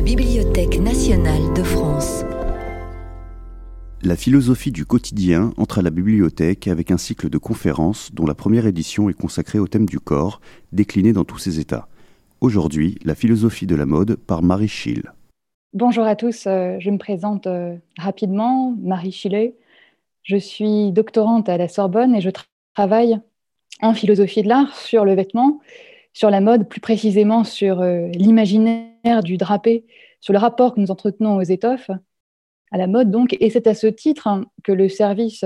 la Bibliothèque nationale de France. La philosophie du quotidien entre à la bibliothèque avec un cycle de conférences dont la première édition est consacrée au thème du corps, décliné dans tous ses états. Aujourd'hui, la philosophie de la mode par Marie Schill. Bonjour à tous, euh, je me présente euh, rapidement, Marie Chillet. Je suis doctorante à la Sorbonne et je travaille en philosophie de l'art sur le vêtement, sur la mode, plus précisément sur euh, l'imaginaire du drapé, sur le rapport que nous entretenons aux étoffes, à la mode donc. Et c'est à ce titre hein, que le service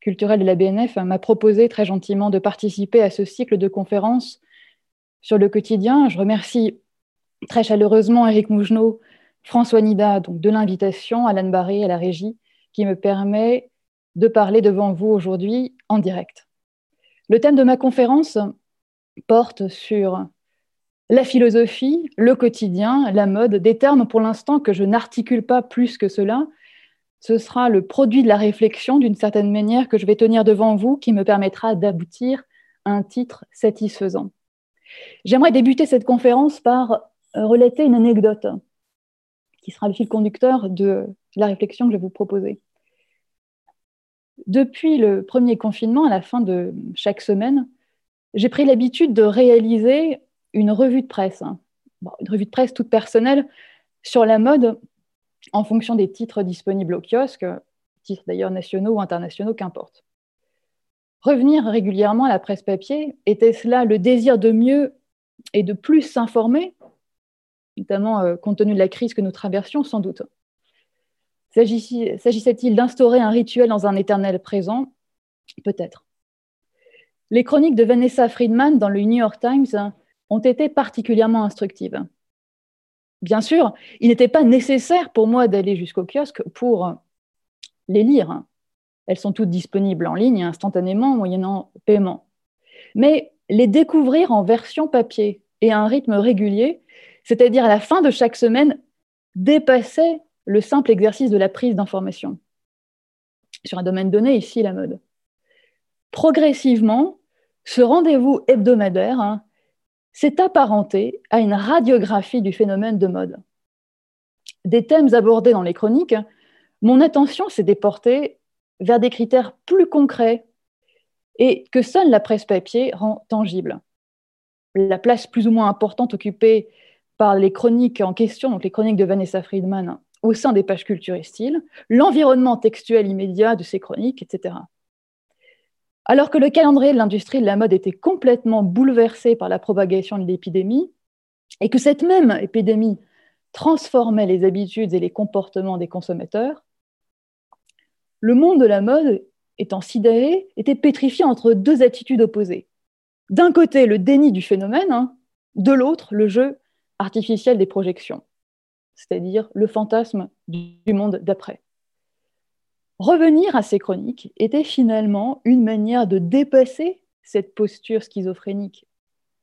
culturel de la BNF m'a proposé très gentiment de participer à ce cycle de conférences sur le quotidien. Je remercie très chaleureusement Eric Mougenot François Nida donc, de l'invitation, Alan Barré à la régie, qui me permet de parler devant vous aujourd'hui en direct. Le thème de ma conférence porte sur la philosophie, le quotidien, la mode, des termes pour l'instant que je n'articule pas plus que cela. Ce sera le produit de la réflexion d'une certaine manière que je vais tenir devant vous qui me permettra d'aboutir à un titre satisfaisant. J'aimerais débuter cette conférence par relater une anecdote qui sera le fil conducteur de la réflexion que je vais vous proposer. Depuis le premier confinement, à la fin de chaque semaine, j'ai pris l'habitude de réaliser une revue de presse, une revue de presse toute personnelle sur la mode en fonction des titres disponibles au kiosque, titres d'ailleurs nationaux ou internationaux, qu'importe. Revenir régulièrement à la presse papier, était-ce là le désir de mieux et de plus s'informer? Notamment euh, compte tenu de la crise que nous traversions, sans doute. S'agissait-il d'instaurer un rituel dans un éternel présent? Peut-être. Les chroniques de Vanessa Friedman dans le New York Times ont été particulièrement instructives. Bien sûr, il n'était pas nécessaire pour moi d'aller jusqu'au kiosque pour les lire. Elles sont toutes disponibles en ligne instantanément, moyennant paiement. Mais les découvrir en version papier et à un rythme régulier c'est-à-dire à la fin de chaque semaine, dépasser le simple exercice de la prise d'information sur un domaine donné, ici la mode. Progressivement, ce rendez-vous hebdomadaire s'est apparenté à une radiographie du phénomène de mode. Des thèmes abordés dans les chroniques, mon attention s'est déportée vers des critères plus concrets et que seule la presse papier rend tangible. La place plus ou moins importante occupée par les chroniques en question, donc les chroniques de Vanessa Friedman au sein des pages culture et style, l'environnement textuel immédiat de ces chroniques, etc. Alors que le calendrier de l'industrie de la mode était complètement bouleversé par la propagation de l'épidémie, et que cette même épidémie transformait les habitudes et les comportements des consommateurs, le monde de la mode, étant sidéré, était pétrifié entre deux attitudes opposées. D'un côté, le déni du phénomène, hein, de l'autre, le jeu artificielle des projections, c'est-à-dire le fantasme du monde d'après. Revenir à ces chroniques était finalement une manière de dépasser cette posture schizophrénique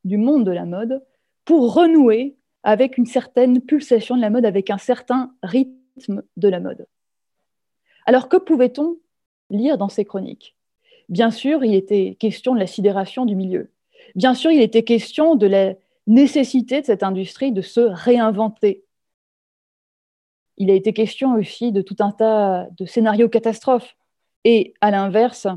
du monde de la mode pour renouer avec une certaine pulsation de la mode, avec un certain rythme de la mode. Alors que pouvait-on lire dans ces chroniques? Bien sûr, il était question de la sidération du milieu. Bien sûr, il était question de la nécessité de cette industrie de se réinventer. Il a été question aussi de tout un tas de scénarios catastrophes. Et à l'inverse,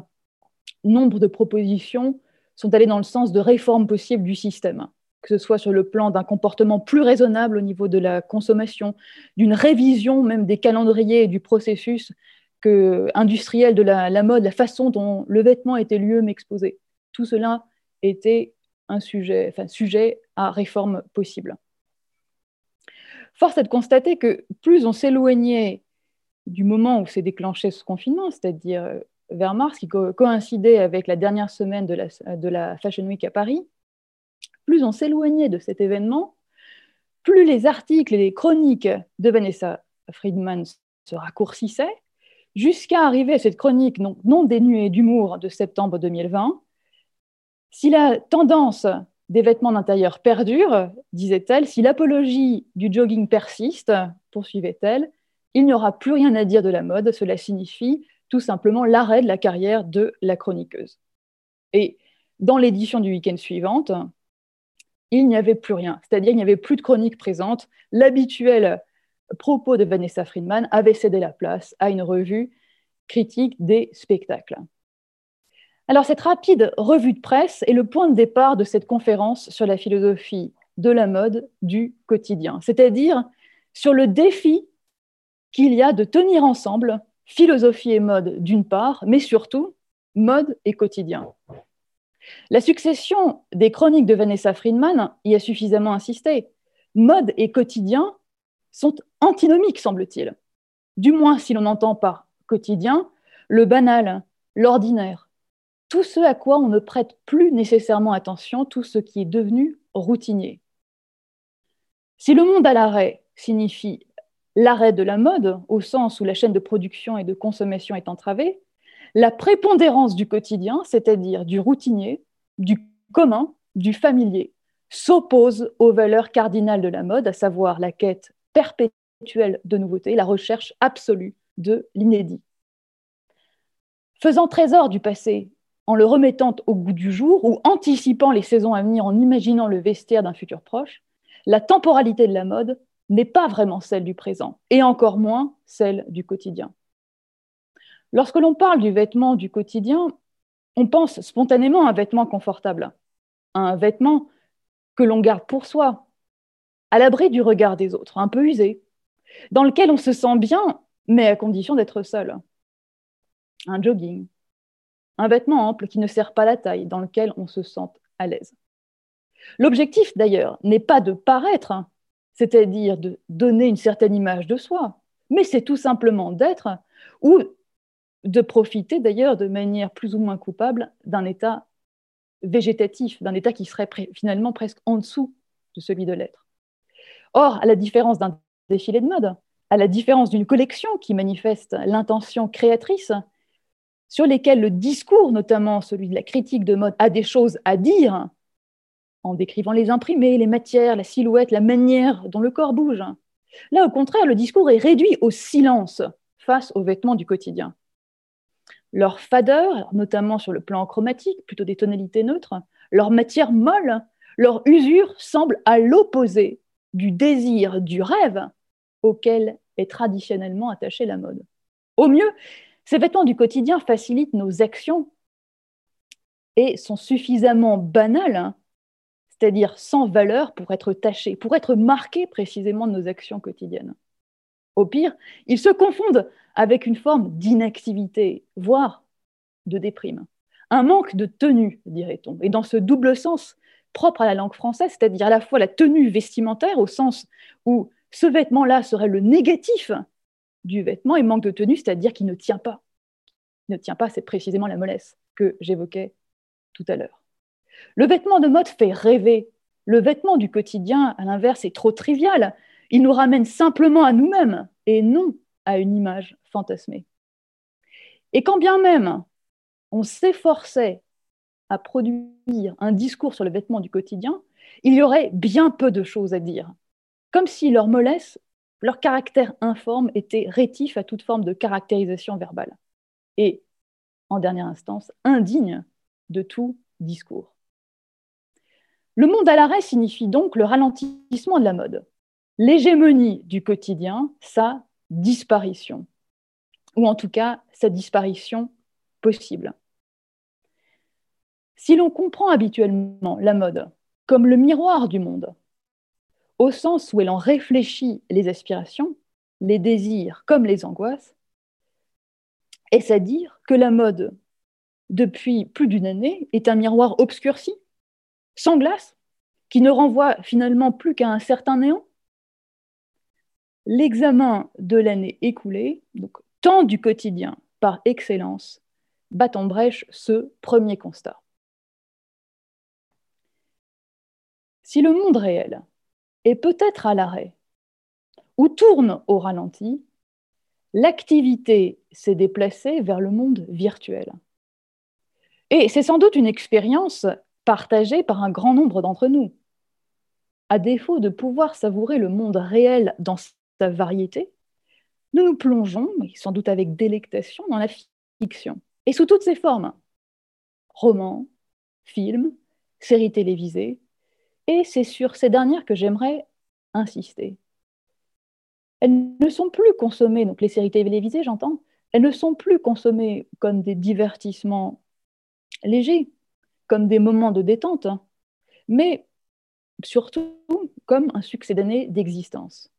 nombre de propositions sont allées dans le sens de réformes possibles du système, que ce soit sur le plan d'un comportement plus raisonnable au niveau de la consommation, d'une révision même des calendriers et du processus industriel de la, la mode, la façon dont le vêtement était lui-même exposé. Tout cela était un sujet, enfin, sujet à réforme possible. Force est de constater que plus on s'éloignait du moment où s'est déclenché ce confinement, c'est-à-dire euh, vers mars, qui coïncidait avec la dernière semaine de la, Fashion Week à Paris, plus on s'éloignait de cet événement, plus les articles et les chroniques de Vanessa Friedman se raccourcissaient, jusqu'à arriver à cette chronique non, non dénuée d'humour de septembre 2020, si la tendance des vêtements d'intérieur perdure, disait-elle, si l'apologie du jogging persiste, poursuivait-elle, il n'y aura plus rien à dire de la mode, cela signifie tout simplement l'arrêt de la carrière de la chroniqueuse. Et dans l'édition du week-end suivante, il n'y avait plus rien. C'est-à-dire il n'y avait plus de chronique présente. L'habituel propos de Vanessa Friedman avait cédé la place à une revue critique des spectacles. Alors cette rapide revue de presse est le point de départ de cette conférence sur la philosophie de la mode du quotidien, c'est-à-dire sur le défi qu'il y a de tenir ensemble philosophie et mode d'une part, mais surtout mode et quotidien. La succession des chroniques de Vanessa Friedman y a suffisamment insisté. Mode et quotidien sont antinomiques, semble-t-il. Du moins si l'on entend par quotidien le banal, l'ordinaire, tout ce à quoi on ne prête plus nécessairement attention, tout ce qui est devenu routinier. Si le monde à l'arrêt signifie l'arrêt de la mode, au sens où la chaîne de production et de consommation est entravée, la prépondérance du quotidien, c'est-à-dire du routinier, du commun, du familier, s'oppose aux valeurs cardinales de la mode, à savoir la quête perpétuelle de nouveautés, la recherche absolue de l'inédit. Faisant trésor du passé en le remettant au goût du jour ou anticipant les saisons à venir en imaginant le vestiaire d'un futur proche, la temporalité de la mode n'est pas vraiment celle du présent, et encore moins celle du quotidien. Lorsque l'on parle du vêtement du quotidien, on pense spontanément à un vêtement confortable, à un vêtement que l'on garde pour soi, à l'abri du regard des autres, un peu usé, dans lequel on se sent bien, mais à condition d'être seul. Un jogging, un vêtement ample qui ne sert pas la taille, dans lequel on se sent à l'aise. L'objectif, d'ailleurs, n'est pas de paraître, hein, c'est-à-dire de donner une certaine image de soi, mais c'est tout simplement d'être ou de profiter d'ailleurs de manière plus ou moins coupable d'un état végétatif, d'un état qui serait finalement presque en dessous de celui de l'être. Or, à la différence d'un défilé de mode, à la différence d'une collection qui manifeste l'intention créatrice, sur lesquelles le discours, notamment celui de la critique de mode, a des choses à dire, en décrivant les imprimés, les matières, la silhouette, la manière dont le corps bouge. Là, au contraire, le discours est réduit au silence face aux vêtements du quotidien. Leur fadeur, notamment sur le plan chromatique, plutôt des tonalités neutres, leur matière molle, leur usure semble à l'opposé du désir, du rêve auquel est traditionnellement attachée la mode. Au mieux, ces vêtements du quotidien facilitent nos actions et sont suffisamment banals c'est-à-dire sans valeur pour être tachés, pour être marqués précisément de nos actions quotidiennes. Au pire, ils se confondent avec une forme d'inactivité, voire de déprime. Un manque de tenue, dirait-on. Et dans ce double sens propre à la langue française, c'est-à-dire à la fois la tenue vestimentaire, au sens où ce vêtement-là serait le négatif du vêtement, et manque de tenue, c'est-à-dire qu'il ne tient pas. Il ne tient pas, c'est précisément la mollesse que j'évoquais tout à l'heure. Le vêtement de mode fait rêver. Le vêtement du quotidien, à l'inverse, est trop trivial. Il nous ramène simplement à nous-mêmes et non à une image fantasmée. Et quand bien même on s'efforçait à produire un discours sur le vêtement du quotidien, il y aurait bien peu de choses à dire, comme si leur mollesse, leur caractère informe était rétif à toute forme de caractérisation verbale, et, en dernière instance, indigne de tout discours. Le monde à l'arrêt signifie donc le ralentissement de la mode, l'hégémonie du quotidien, sa disparition, ou en tout cas sa disparition possible. Si l'on comprend habituellement la mode comme le miroir du monde, au sens où elle en réfléchit les aspirations, les désirs comme les angoisses, est-ce à dire que la mode, depuis plus d'une année, est un miroir obscurci sans glace, qui ne renvoie finalement plus qu'à un certain néant? L'examen de l'année écoulée, donc temps du quotidien par excellence, bat en brèche ce premier constat. Si le monde réel est peut-être à l'arrêt ou tourne au ralenti, l'activité s'est déplacée vers le monde virtuel. Et c'est sans doute une expérience partagé par un grand nombre d'entre nous. À défaut de pouvoir savourer le monde réel dans sa variété, nous nous plongeons, sans doute avec délectation, dans la fiction, et sous toutes ses formes. Romans, films, séries télévisées, Et c'est sur ces dernières que j'aimerais insister. Elles ne sont plus consommées, donc les séries télévisées, j'entends, elles ne sont plus consommées comme des divertissements légers, comme des moments de détente, hein, mais surtout comme un succès d'années d'existence.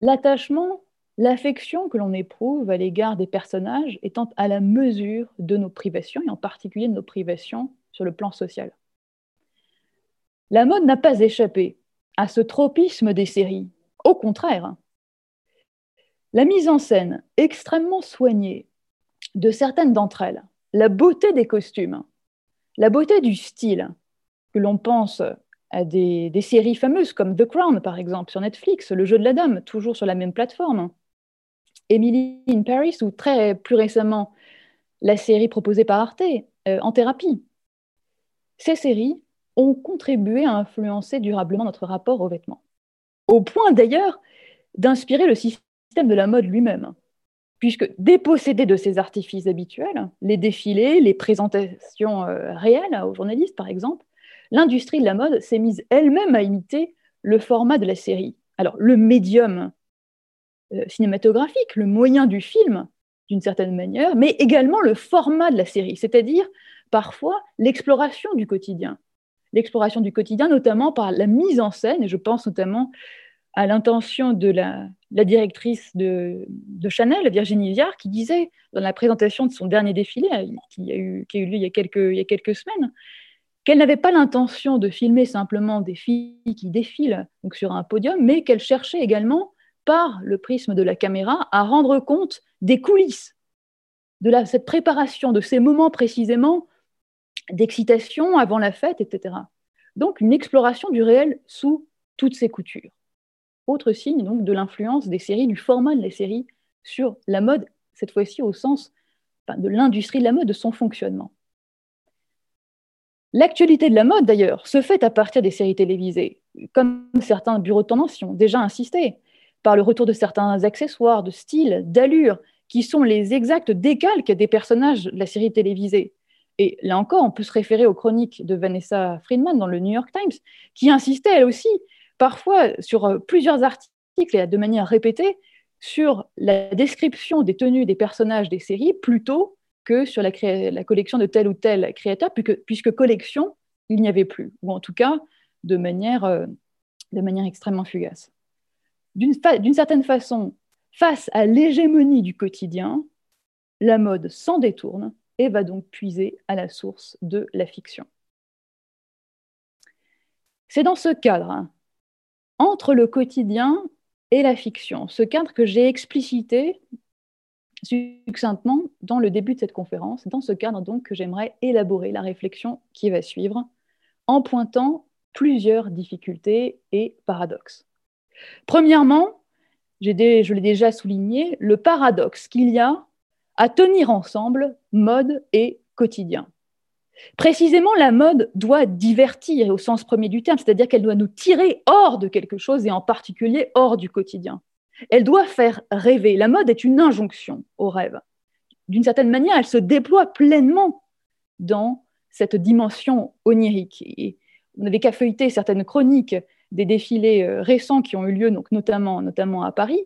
L'attachement, l'affection que l'on éprouve à l'égard des personnages étant à la mesure de nos privations, et en particulier de nos privations sur le plan social. La mode n'a pas échappé à ce tropisme des séries. Au contraire, la mise en scène extrêmement soignée de certaines d'entre elles, la beauté des costumes, la beauté du style, que l'on pense à des, séries fameuses comme The Crown, par exemple, sur Netflix, Le jeu de la dame, toujours sur la même plateforme, Emily in Paris, ou très plus récemment, la série proposée par Arte, euh, En thérapie. Ces séries ont contribué à influencer durablement notre rapport aux vêtements, au point d'ailleurs d'inspirer le système de la mode lui-même puisque dépossédé de ses artifices habituels, les défilés, les présentations euh, réelles aux journalistes par exemple, l'industrie de la mode s'est mise elle-même à imiter le format de la série. Alors le médium euh, cinématographique, le moyen du film d'une certaine manière, mais également le format de la série, c'est-à-dire parfois l'exploration du quotidien. L'exploration du quotidien, notamment par la mise en scène, et je pense notamment à l'intention de la, directrice de, Chanel, Virginie Viard, qui disait dans la présentation de son dernier défilé, euh, qui a eu, lieu il y a quelques, semaines, qu'elle n'avait pas l'intention de filmer simplement des filles qui défilent sur un podium, mais qu'elle cherchait également, par le prisme de la caméra, à rendre compte des coulisses, de cette préparation, de ces moments précisément d'excitation avant la fête, etc. Donc une exploration du réel sous toutes ses coutures. Autre signe donc de l'influence des séries, du format de la série sur la mode, cette fois-ci au sens de l'industrie de la mode, de son fonctionnement. L'actualité de la mode, d'ailleurs, se fait à partir des séries télévisées, comme certains bureaux de tendance y ont déjà insisté, par le retour de certains accessoires, de style, d'allure, qui sont les exacts décalques des personnages de la série télévisée. Et là encore, on peut se référer aux chroniques de Vanessa Friedman dans le New York Times, qui insistait elle aussi parfois sur euh, plusieurs articles et de manière répétée sur la description des tenues des personnages des séries plutôt que sur la, collection de tel ou tel créateur, puisque, collection, il n'y avait plus, ou en tout cas de manière, euh, de manière extrêmement fugace. D'une certaine façon, face à l'hégémonie du quotidien, la mode s'en détourne et va donc puiser à la source de la fiction. C'est dans ce cadre hein, entre le quotidien et la fiction. Ce cadre que j'ai explicité succinctement dans le début de cette conférence, dans ce cadre donc que j'aimerais élaborer la réflexion qui va suivre en pointant plusieurs difficultés et paradoxes. Premièrement, je l'ai déjà souligné, le paradoxe qu'il y a à tenir ensemble mode et quotidien. Précisément, la mode doit divertir au sens premier du terme, c'est-à-dire qu'elle doit nous tirer hors de quelque chose et en particulier hors du quotidien. Elle doit faire rêver. La mode est une injonction au rêve. D'une certaine manière, elle se déploie pleinement dans cette dimension onirique. Et vous n'avez qu'à feuilleter certaines chroniques des défilés euh, récents qui ont eu lieu, donc notamment, notamment à Paris.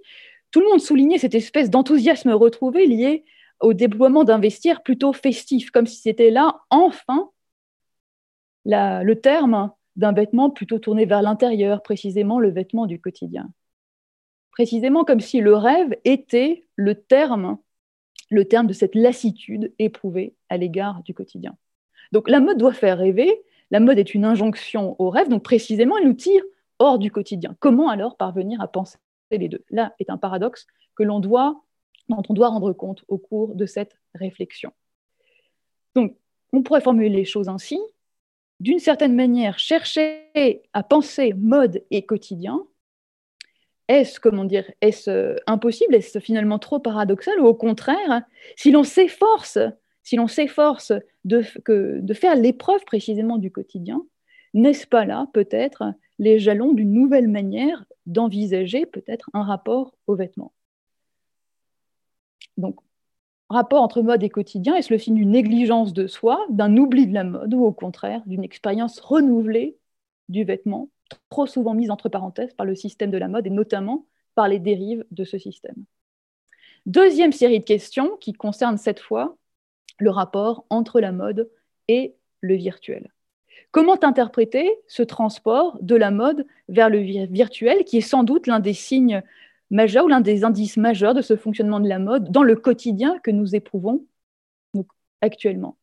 Tout le monde soulignait cette espèce d'enthousiasme retrouvé lié au déploiement d'un vestiaire plutôt festif, comme si c'était là, enfin, le terme d'un vêtement plutôt tourné vers l'intérieur, précisément le vêtement du quotidien. Précisément comme si le rêve était le terme, le terme de cette lassitude éprouvée à l'égard du quotidien. Donc la mode doit faire rêver, la mode est une injonction au rêve, donc précisément elle nous tire hors du quotidien. Comment alors parvenir à penser les deux? Là est un paradoxe que l'on doit dont on doit rendre compte au cours de cette réflexion. Donc, on pourrait formuler les choses ainsi. D'une certaine manière, chercher à penser mode et quotidien, est-ce, comment dire, est-ce euh, impossible Est-ce finalement trop paradoxal Ou au contraire, si l'on s'efforce, si l'on s'efforce de, de faire l'épreuve précisément du quotidien, n'est-ce pas là peut-être les jalons d'une nouvelle manière d'envisager peut-être un rapport aux vêtements donc, rapport entre mode et quotidien est-ce le signe d'une négligence de soi, d'un oubli de la mode ou au contraire d'une expérience renouvelée du vêtement, trop souvent mise entre parenthèses par le système de la mode et notamment par les dérives de ce système? Deuxième série de questions qui concerne cette fois le rapport entre la mode et le virtuel. Comment interpréter ce transport de la mode vers le virtuel, qui est sans doute l'un des signes majeurs ou l'un des indices majeurs de ce fonctionnement de la mode dans le quotidien que nous éprouvons actuellement.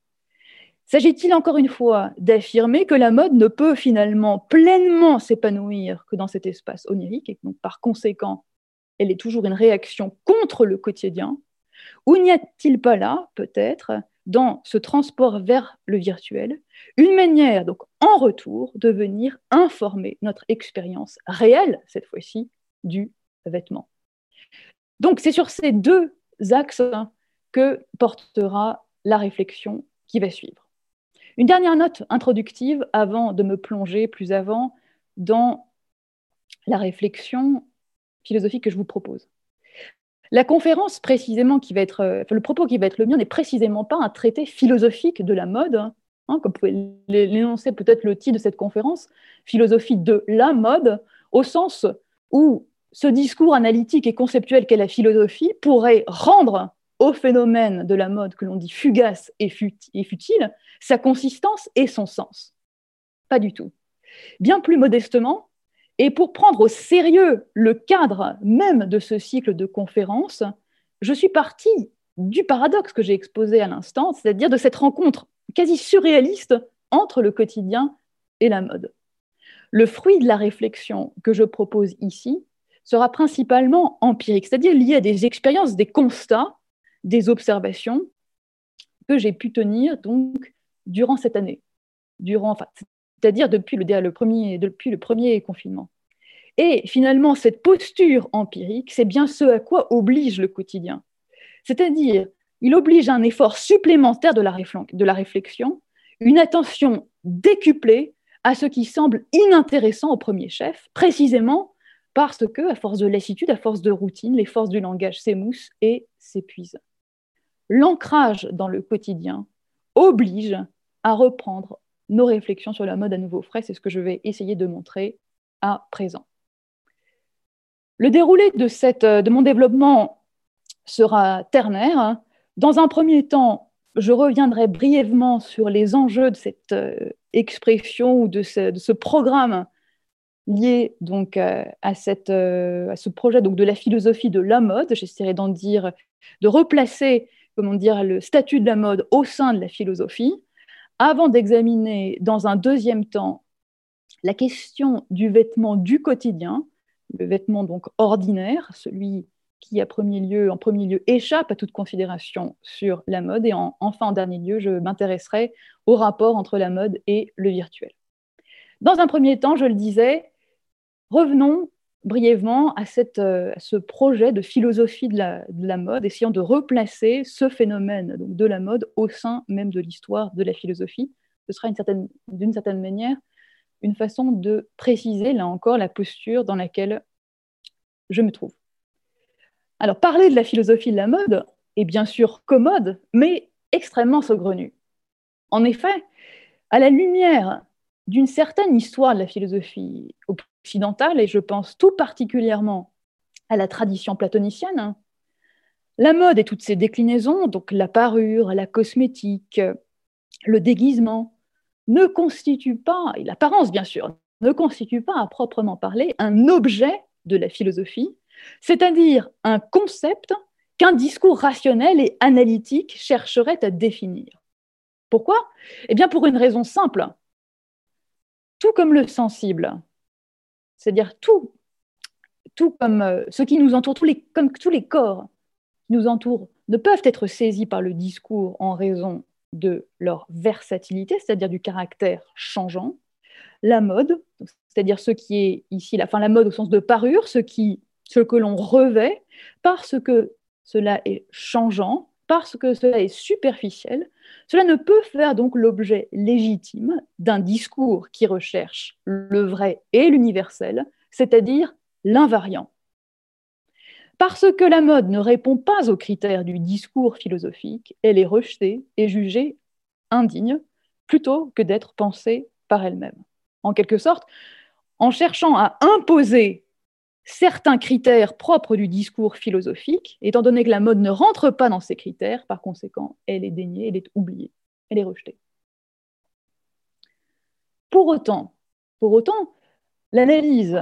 S'agit-il encore une fois d'affirmer que la mode ne peut finalement pleinement s'épanouir que dans cet espace onirique et donc par conséquent, elle est toujours une réaction contre le quotidien? Ou n'y a-t-il pas là, peut-être, dans ce transport vers le virtuel, une manière, donc en retour, de venir informer notre expérience réelle, cette fois-ci, du vêtement. Donc c'est sur ces deux axes que portera la réflexion qui va suivre. Une dernière note introductive avant de me plonger plus avant dans la réflexion philosophique que je vous propose. La conférence, précisément, qui va être, euh, le propos qui va être le mien n'est précisément pas un traité philosophique de la mode, hein, comme pouvait l'énoncer peut-être le titre de cette conférence, philosophie de la mode, au sens où ce discours analytique et conceptuel qu'est la philosophie pourrait rendre au phénomène de la mode que l'on dit fugace et, futile sa consistance et son sens. Pas du tout. Bien plus modestement, et pour prendre au sérieux le cadre même de ce cycle de conférences, je suis partie du paradoxe que j'ai exposé à l'instant, c'est-à-dire de cette rencontre quasi surréaliste entre le quotidien et la mode. Le fruit de la réflexion que je propose ici sera principalement empirique, c'est-à-dire lié à des expériences, des constats, des observations que j'ai pu tenir donc durant cette année, durant, enfin, c'est-à-dire depuis le, premier, depuis le premier confinement. Et finalement, cette posture empirique, c'est bien ce à quoi oblige le quotidien. C'est-à-dire, il oblige un effort supplémentaire de la, de la réflexion, une attention décuplée à ce qui semble inintéressant au premier chef, précisément parce que, à force de lassitude, à force de routine, les forces du langage s'émoussent et s'épuisent. L'ancrage dans le quotidien oblige à reprendre nos réflexions sur la mode à nouveau frais. C'est ce que je vais essayer de montrer à présent. Le déroulé de, de mon développement sera ternaire. Dans un premier temps, je reviendrai brièvement sur les enjeux de cette euh, expression ou de ce, programme lié donc euh, à, cette, euh, à, ce projet donc de la philosophie de la mode. J'essaierai d'en dire, de replacer comment dire, le statut de la mode au sein de la philosophie avant d'examiner dans un deuxième temps la question du vêtement du quotidien, le vêtement donc ordinaire, celui qui premier lieu, en premier lieu échappe à toute considération sur la mode, et enfin en dernier lieu, je m'intéresserai au rapport entre la mode et le virtuel. Dans un premier temps, je le disais, revenons brièvement à, euh, ce projet de philosophie de la, mode, essayant de replacer ce phénomène de la mode au sein même de l'histoire de la philosophie. Ce sera d'une certaine, manière une façon de préciser, là encore, la posture dans laquelle je me trouve. Alors, parler de la philosophie de la mode est bien sûr commode, mais extrêmement saugrenu. En effet, à la lumière d'une certaine histoire de la philosophie et je pense tout particulièrement à la tradition platonicienne, la mode et toutes ses déclinaisons, donc la parure, la cosmétique, le déguisement, ne constituent pas, et l'apparence bien sûr, ne constituent pas à proprement parler un objet de la philosophie, c'est-à-dire un concept qu'un discours rationnel et analytique chercherait à définir. Pourquoi? Eh bien pour une raison simple. Tout comme le sensible, c'est-à-dire tout, tout comme euh, ce qui nous entoure, tous les, comme tous les corps qui nous entourent, ne peuvent être saisis par le discours en raison de leur versatilité, c'est-à-dire du caractère changeant. La mode, c'est-à-dire ce qui est ici, la, fin, la mode au sens de parure, ce, que l'on revêt, parce que cela est changeant, parce que cela est superficiel, cela ne peut faire donc l'objet légitime d'un discours qui recherche le vrai et l'universel, c'est-à-dire l'invariant. Parce que la mode ne répond pas aux critères du discours philosophique, elle est rejetée et jugée indigne plutôt que d'être pensée par elle-même. En quelque sorte, en cherchant à imposer certains critères propres du discours philosophique, étant donné que la mode ne rentre pas dans ces critères, par conséquent, elle est déniée, elle est oubliée, elle est rejetée. Pour autant, pour autant, l'analyse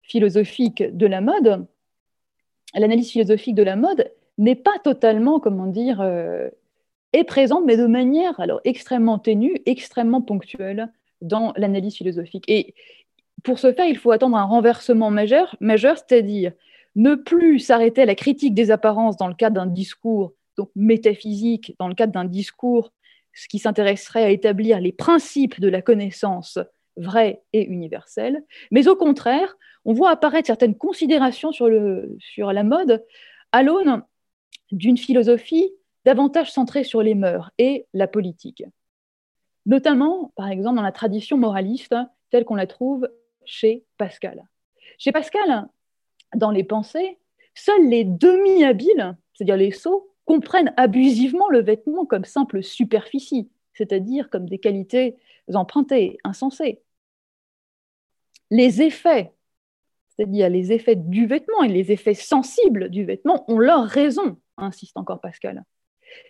philosophique de la mode, l'analyse philosophique de la mode n'est pas totalement, comment dire, euh, est présente, mais de manière alors extrêmement ténue, extrêmement ponctuelle dans l'analyse philosophique. Et pour ce faire, il faut attendre un renversement majeur, majeur c'est-à-dire ne plus s'arrêter à la critique des apparences dans le cadre d'un discours métaphysique, dans le cadre d'un discours qui s'intéresserait à établir les principes de la connaissance vraie et universelle, mais au contraire, on voit apparaître certaines considérations sur, sur la mode à l'aune d'une philosophie davantage centrée sur les mœurs et la politique. Notamment, par exemple, dans la tradition moraliste telle qu'on la trouve chez Pascal. Chez Pascal, dans les pensées, seuls les demi-habiles, c'est-à-dire les sots, comprennent abusivement le vêtement comme simple superficie, c'est-à-dire comme des qualités empruntées, insensées. Les effets, c'est-à-dire les effets du vêtement et les effets sensibles du vêtement, ont leur raison, insiste encore Pascal.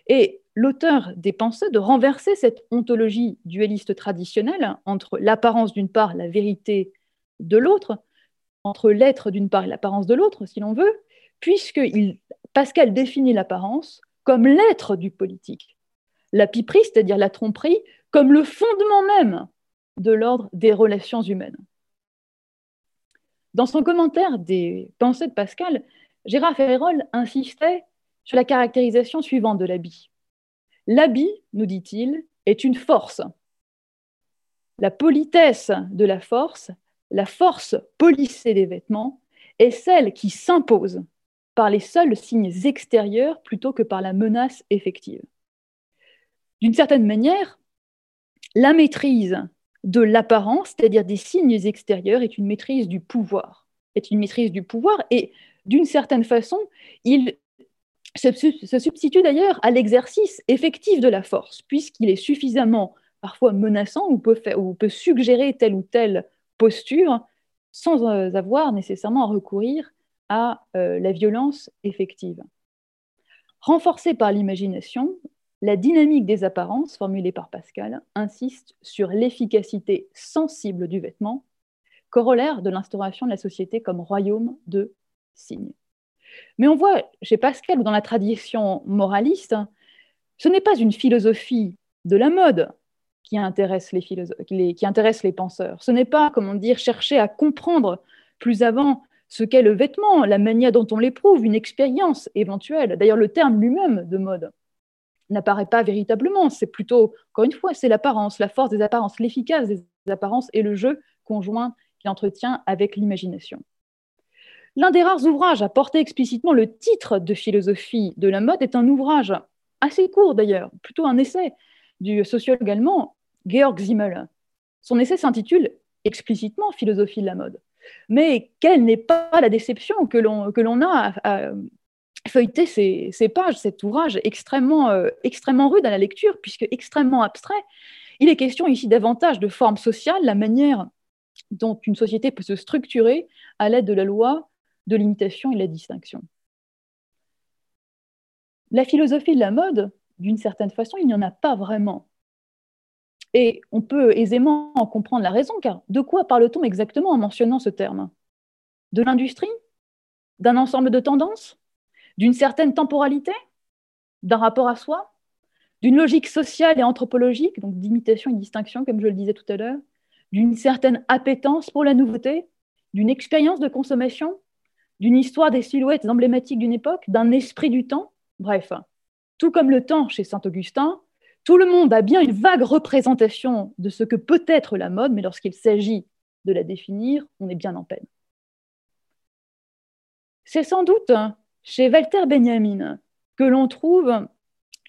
Et l'auteur des pensées de renverser cette ontologie dualiste traditionnelle entre l'apparence d'une part, la vérité de l'autre, entre l'être d'une part et l'apparence de l'autre, si l'on veut, puisque Pascal définit l'apparence comme l'être du politique, la piperie, c'est-à-dire la tromperie, comme le fondement même de l'ordre des relations humaines. Dans son commentaire des pensées de Pascal, Gérard Ferrérol insistait sur la caractérisation suivante de l'habit. L'habit, nous dit-il, est une force. La politesse de la force la force polissée des vêtements est celle qui s'impose par les seuls signes extérieurs plutôt que par la menace effective. D'une certaine manière, la maîtrise de l'apparence, c'est-à-dire des signes extérieurs, est une maîtrise du pouvoir. Est une maîtrise du pouvoir et d'une certaine façon, il se substitue d'ailleurs à l'exercice effectif de la force, puisqu'il est suffisamment parfois menaçant ou peut, suggérer telle ou telle posture sans euh, avoir nécessairement à recourir à euh, la violence effective. Renforcée par l'imagination, la dynamique des apparences, formulée par Pascal, insiste sur l'efficacité sensible du vêtement, corollaire de l'instauration de la société comme royaume de signes. Mais on voit chez Pascal ou dans la tradition moraliste, ce n'est pas une philosophie de la mode qui intéresse les, qui intéresse les penseurs. Ce n'est pas, comment dire, chercher à comprendre plus avant ce qu'est le vêtement, la manière dont on l'éprouve, une expérience éventuelle. D'ailleurs, le terme lui-même de mode n'apparaît pas véritablement. C'est plutôt, encore une fois, c'est l'apparence, la force des apparences, l'efficace des apparences et le jeu conjoint qu'il entretient avec l'imagination. L'un des rares ouvrages à porter explicitement le titre de philosophie de la mode est un ouvrage assez court d'ailleurs, plutôt un essai du sociologue allemand Georg Simmel. Son essai s'intitule explicitement Philosophie de la mode. Mais quelle n'est pas la déception que l'on a à, feuilleter ces, pages, cet ouvrage extrêmement, euh, extrêmement rude à la lecture, puisque extrêmement abstrait. Il est question ici davantage de forme sociale, la manière dont une société peut se structurer à l'aide de la loi de l'imitation et de la distinction. La philosophie de la mode, d'une certaine façon, il n'y en a pas vraiment. Et on peut aisément en comprendre la raison, car de quoi parle-t-on exactement en mentionnant ce terme? De l'industrie? D'un ensemble de tendances? D'une certaine temporalité? D'un rapport à soi? D'une logique sociale et anthropologique, donc d'imitation et distinction, comme je le disais tout à l'heure? D'une certaine appétence pour la nouveauté? D'une expérience de consommation? D'une histoire des silhouettes emblématiques d'une époque? D'un esprit du temps? Bref, tout comme le temps chez Saint-Augustin, tout le monde a bien une vague représentation de ce que peut être la mode, mais lorsqu'il s'agit de la définir, on est bien en peine. C'est sans doute chez Walter Benjamin que l'on trouve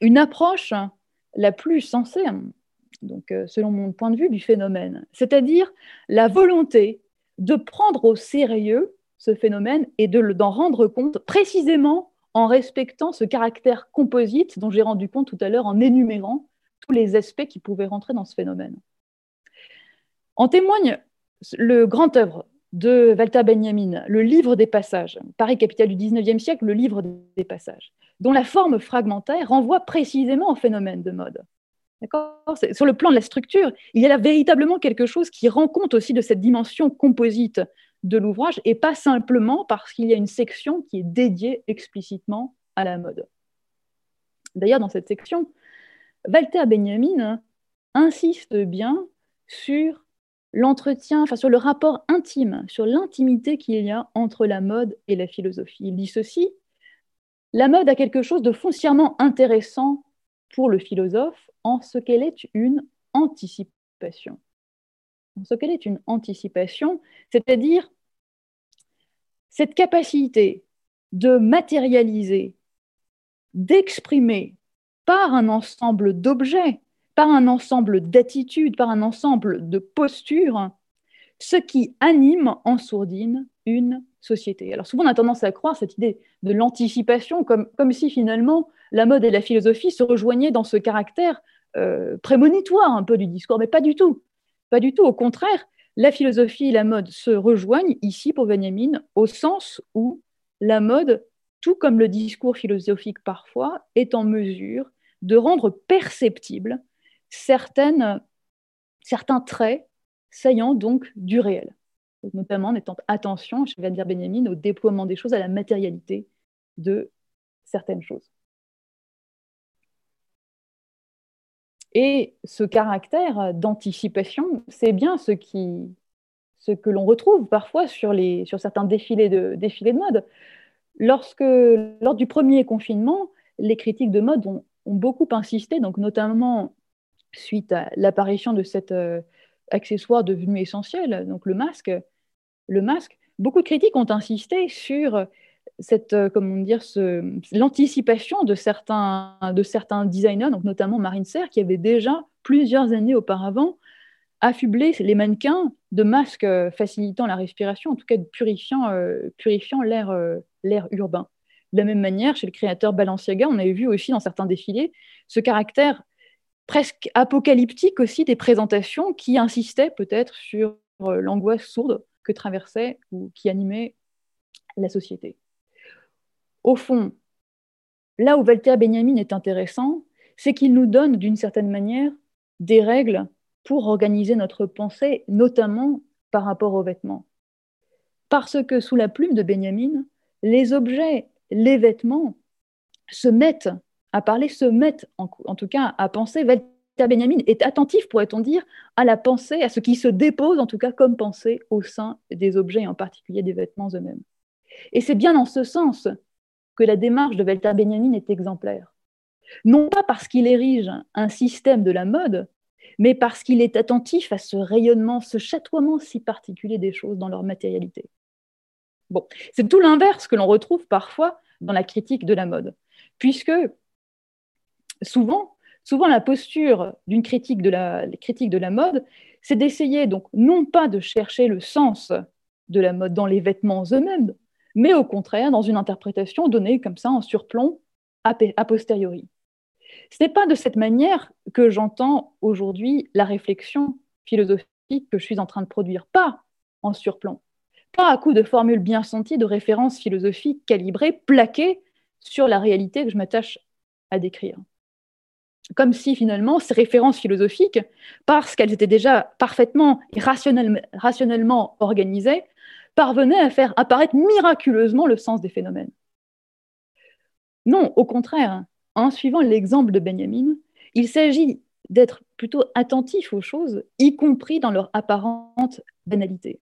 une approche la plus sensée, donc euh, selon mon point de vue, du phénomène, c'est-à-dire la volonté de prendre au sérieux ce phénomène et d'en rendre compte précisément en respectant ce caractère composite dont j'ai rendu compte tout à l'heure en énumérant tous les aspects qui pouvaient rentrer dans ce phénomène. En témoigne le grand œuvre de Walter Benjamin, le livre des passages, Paris capitale du XIXe siècle, le livre des passages, dont la forme fragmentaire renvoie précisément au phénomène de mode. Sur le plan de la structure, il y a là véritablement quelque chose qui rend compte aussi de cette dimension composite de l'ouvrage et pas simplement parce qu'il y a une section qui est dédiée explicitement à la mode. D'ailleurs, dans cette section, Walter Benjamin insiste bien sur l'entretien, enfin sur le rapport intime, sur l'intimité qu'il y a entre la mode et la philosophie. Il dit ceci la mode a quelque chose de foncièrement intéressant pour le philosophe en ce qu'elle est une anticipation. En ce qu'elle est une anticipation, c'est-à-dire cette capacité de matérialiser, d'exprimer par un ensemble d'objets, par un ensemble d'attitudes, par un ensemble de postures, ce qui anime en sourdine une société. Alors souvent on a tendance à croire cette idée de l'anticipation comme, comme si finalement la mode et la philosophie se rejoignaient dans ce caractère euh, prémonitoire un peu du discours, mais pas du tout. Pas du tout. Au contraire, la philosophie et la mode se rejoignent ici pour Benjamin au sens où la mode, tout comme le discours philosophique parfois, est en mesure de rendre perceptibles certains traits saillants donc du réel, notamment en étant attention, je vais dire Benjamin, au déploiement des choses, à la matérialité de certaines choses. Et ce caractère d'anticipation, c'est bien ce, que l'on retrouve parfois sur certains défilés de, défilés de mode. Lorsque, lors du premier confinement, les critiques de mode ont, beaucoup insisté, donc notamment suite à l'apparition de cet euh, accessoire devenu essentiel, donc le masque. Le masque, beaucoup de critiques ont insisté sur cette, euh, comment dire, l'anticipation de certains, de certains designers, donc notamment Marine Serre, qui avait déjà plusieurs années auparavant affublé les mannequins de masques euh, facilitant la respiration, en tout cas purifiant, euh, purifiant l'air, l'air urbain. De la même manière, chez le créateur Balenciaga, on avait vu aussi dans certains défilés ce caractère presque apocalyptique aussi des présentations qui insistaient peut-être sur l'angoisse sourde que traversait ou qui animait la société. Au fond, là où Walter Benjamin est intéressant, c'est qu'il nous donne d'une certaine manière des règles pour organiser notre pensée, notamment par rapport aux vêtements. Parce que sous la plume de Benjamin, les objets, les vêtements se mettent à parler, se mettent en, tout cas à penser. Walter Benjamin est attentif, pourrait-on dire, à la pensée, à ce qui se dépose en tout cas comme pensée au sein des objets, en particulier des vêtements eux-mêmes. Et c'est bien en ce sens que la démarche de Walter Benjamin est exemplaire. Non pas parce qu'il érige un système de la mode, mais parce qu'il est attentif à ce rayonnement, ce chatoiement si particulier des choses dans leur matérialité. C'est tout l'inverse que l'on retrouve parfois dans la critique de la mode, puisque souvent, souvent la posture d'une critique de la, critique de la mode, c'est d'essayer donc non pas de chercher le sens de la mode dans les vêtements eux-mêmes, mais au contraire dans une interprétation donnée comme ça en surplomb a, posteriori. Ce n'est pas de cette manière que j'entends aujourd'hui la réflexion philosophique que je suis en train de produire, pas en surplomb, pas à coup de formules bien senties, de références philosophiques calibrées, plaquées sur la réalité que je m'attache à décrire. Comme si finalement ces références philosophiques, parce qu'elles étaient déjà parfaitement et rationnellement organisées, parvenait à faire apparaître miraculeusement le sens des phénomènes. Non, au contraire, en suivant l'exemple de Benjamin, il s'agit d'être plutôt attentif aux choses, y compris dans leur apparente banalité.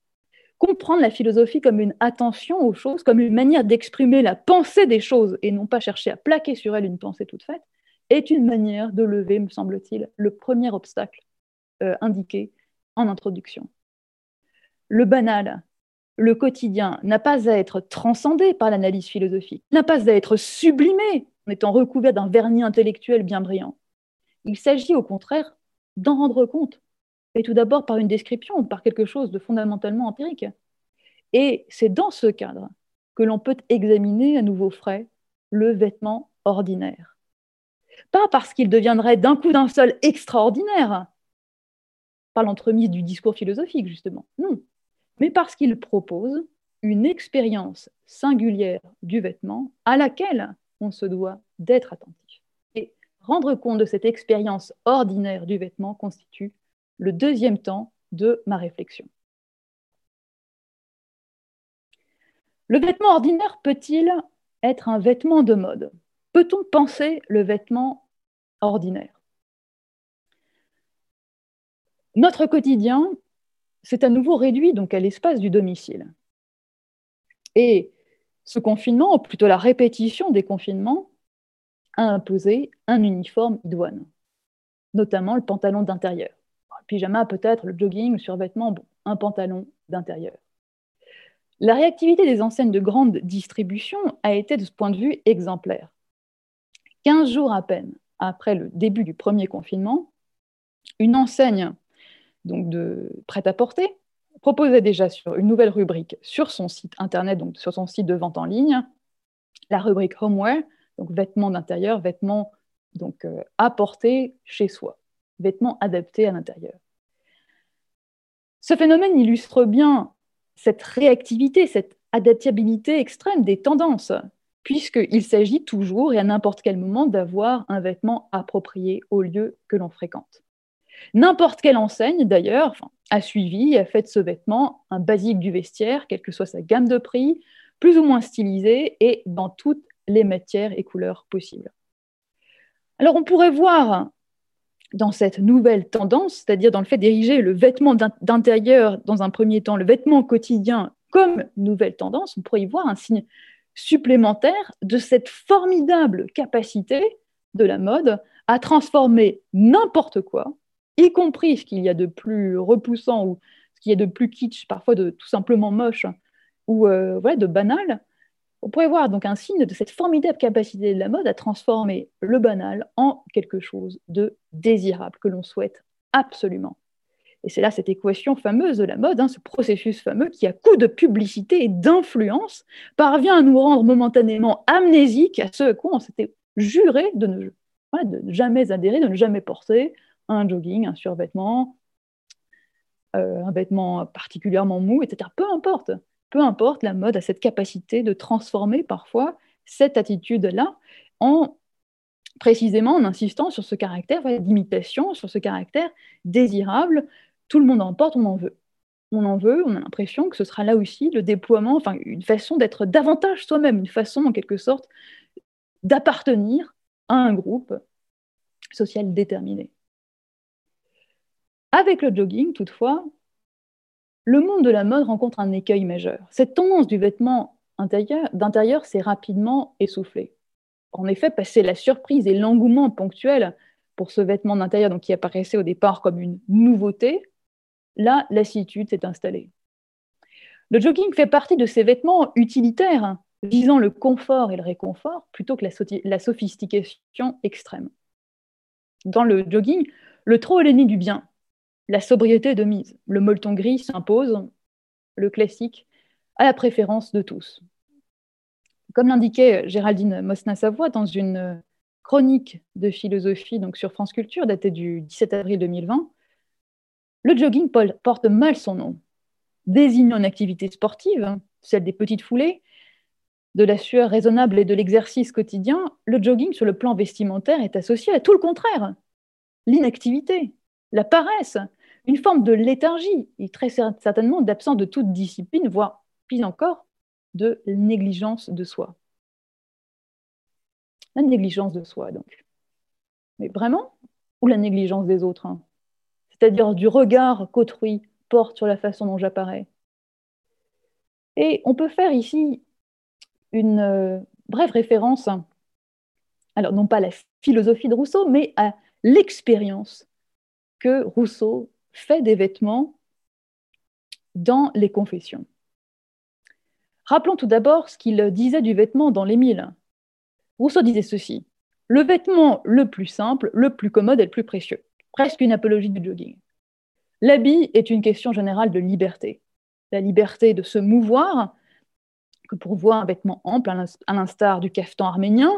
Comprendre la philosophie comme une attention aux choses, comme une manière d'exprimer la pensée des choses et non pas chercher à plaquer sur elle une pensée toute faite, est une manière de lever, me semble-t-il, le premier obstacle euh, indiqué en introduction. Le banal, le quotidien n'a pas à être transcendé par l'analyse philosophique, n'a pas à être sublimé en étant recouvert d'un vernis intellectuel bien brillant. Il s'agit au contraire d'en rendre compte, et tout d'abord par une description, par quelque chose de fondamentalement empirique. Et c'est dans ce cadre que l'on peut examiner à nouveau frais le vêtement ordinaire. Pas parce qu'il deviendrait d'un coup d'un seul extraordinaire, par l'entremise du discours philosophique justement, non, mais parce qu'il propose une expérience singulière du vêtement à laquelle on se doit d'être attentif. Et rendre compte de cette expérience ordinaire du vêtement constitue le deuxième temps de ma réflexion. Le vêtement ordinaire peut-il être un vêtement de mode? Peut-on penser le vêtement ordinaire? Notre quotidien s'est à nouveau réduit donc à l'espace du domicile. Et ce confinement, ou plutôt la répétition des confinements, a imposé un uniforme idoine, notamment le pantalon d'intérieur. Le pyjama peut-être, le jogging, le survêtement, un pantalon d'intérieur. La réactivité des enseignes de grande distribution a été de ce point de vue exemplaire. 15 jours à peine après le début du premier confinement, une enseigne donc de prêt-à-porter proposait déjà sur une nouvelle rubrique sur son site internet, donc sur son site de vente en ligne, la rubrique homeware, donc vêtements d'intérieur, vêtements donc euh, apportés chez soi, vêtements adaptés à l'intérieur. Ce phénomène illustre bien cette réactivité, cette adaptabilité extrême des tendances, puisqu'il s'agit toujours et à n'importe quel moment d'avoir un vêtement approprié au lieu que l'on fréquente. N'importe quelle enseigne, d'ailleurs, a suivi a fait de ce vêtement un basique du vestiaire, quelle que soit sa gamme de prix, plus ou moins stylisé et dans toutes les matières et couleurs possibles. Alors on pourrait voir dans cette nouvelle tendance, c'est-à-dire dans le fait d'ériger le vêtement d'intérieur dans un premier temps, le vêtement quotidien comme nouvelle tendance, on pourrait y voir un signe supplémentaire de cette formidable capacité de la mode à transformer n'importe quoi, y compris ce qu'il y a de plus repoussant ou ce qu'il y a de plus kitsch, parfois de tout simplement moche ou euh, de banal, on pourrait voir donc un signe de cette formidable capacité de la mode à transformer le banal en quelque chose de désirable que l'on souhaite absolument. Et c'est là cette équation fameuse de la mode, hein, ce processus fameux qui, à coup de publicité et d'influence, parvient à nous rendre momentanément amnésiques à ce à quoi on s'était juré de ne, de jamais adhérer, de ne jamais porter un jogging, un survêtement, euh, un vêtement particulièrement mou, etc. Peu importe peu importe, la mode a cette capacité de transformer parfois cette attitude-là en précisément en insistant sur ce caractère d'imitation, sur ce caractère désirable. Tout le monde en porte, on en veut. On en veut, on a l'impression que ce sera là aussi le déploiement, enfin une façon d'être davantage soi-même, une façon en quelque sorte d'appartenir à un groupe social déterminé. Avec le jogging, toutefois, le monde de la mode rencontre un écueil majeur. Cette tendance du vêtement d'intérieur s'est rapidement essoufflée. En effet, passé la surprise et l'engouement ponctuel pour ce vêtement d'intérieur qui apparaissait au départ comme une nouveauté, là, lassitude s'est installée. Le jogging fait partie de ces vêtements utilitaires visant le confort et le réconfort plutôt que la, la sophistication extrême. Dans le jogging, le trop est l'ennemi du bien, la sobriété de mise. Le molleton gris s'impose, le classique, à la préférence de tous. Comme l'indiquait Géraldine Mosna-Savoie dans une chronique de philosophie donc sur France Culture datée du 17 avril 2020, le jogging porte mal son nom. Désignant une activité sportive, celle des petites foulées, de la sueur raisonnable et de l'exercice quotidien, le jogging sur le plan vestimentaire est associé à tout le contraire. L'inactivité, la paresse, une forme de léthargie et très certainement d'absence de toute discipline, voire pire encore, de négligence de soi. La négligence de soi, donc. Mais vraiment? Ou la négligence des autres hein? C'est-à-dire du regard qu'autrui porte sur la façon dont j'apparais. Et on peut faire ici une euh, brève référence, alors non pas à la philosophie de Rousseau, mais à l'expérience que Rousseau fait des vêtements dans les confessions. Rappelons tout d'abord ce qu'il disait du vêtement dans l'Émile. Rousseau disait ceci Le vêtement le plus simple, le plus commode et le plus précieux. Presque une apologie du jogging. L'habit est une question générale de liberté. la liberté de se mouvoir que pour voir un vêtement ample, à l'instar du cafetan arménien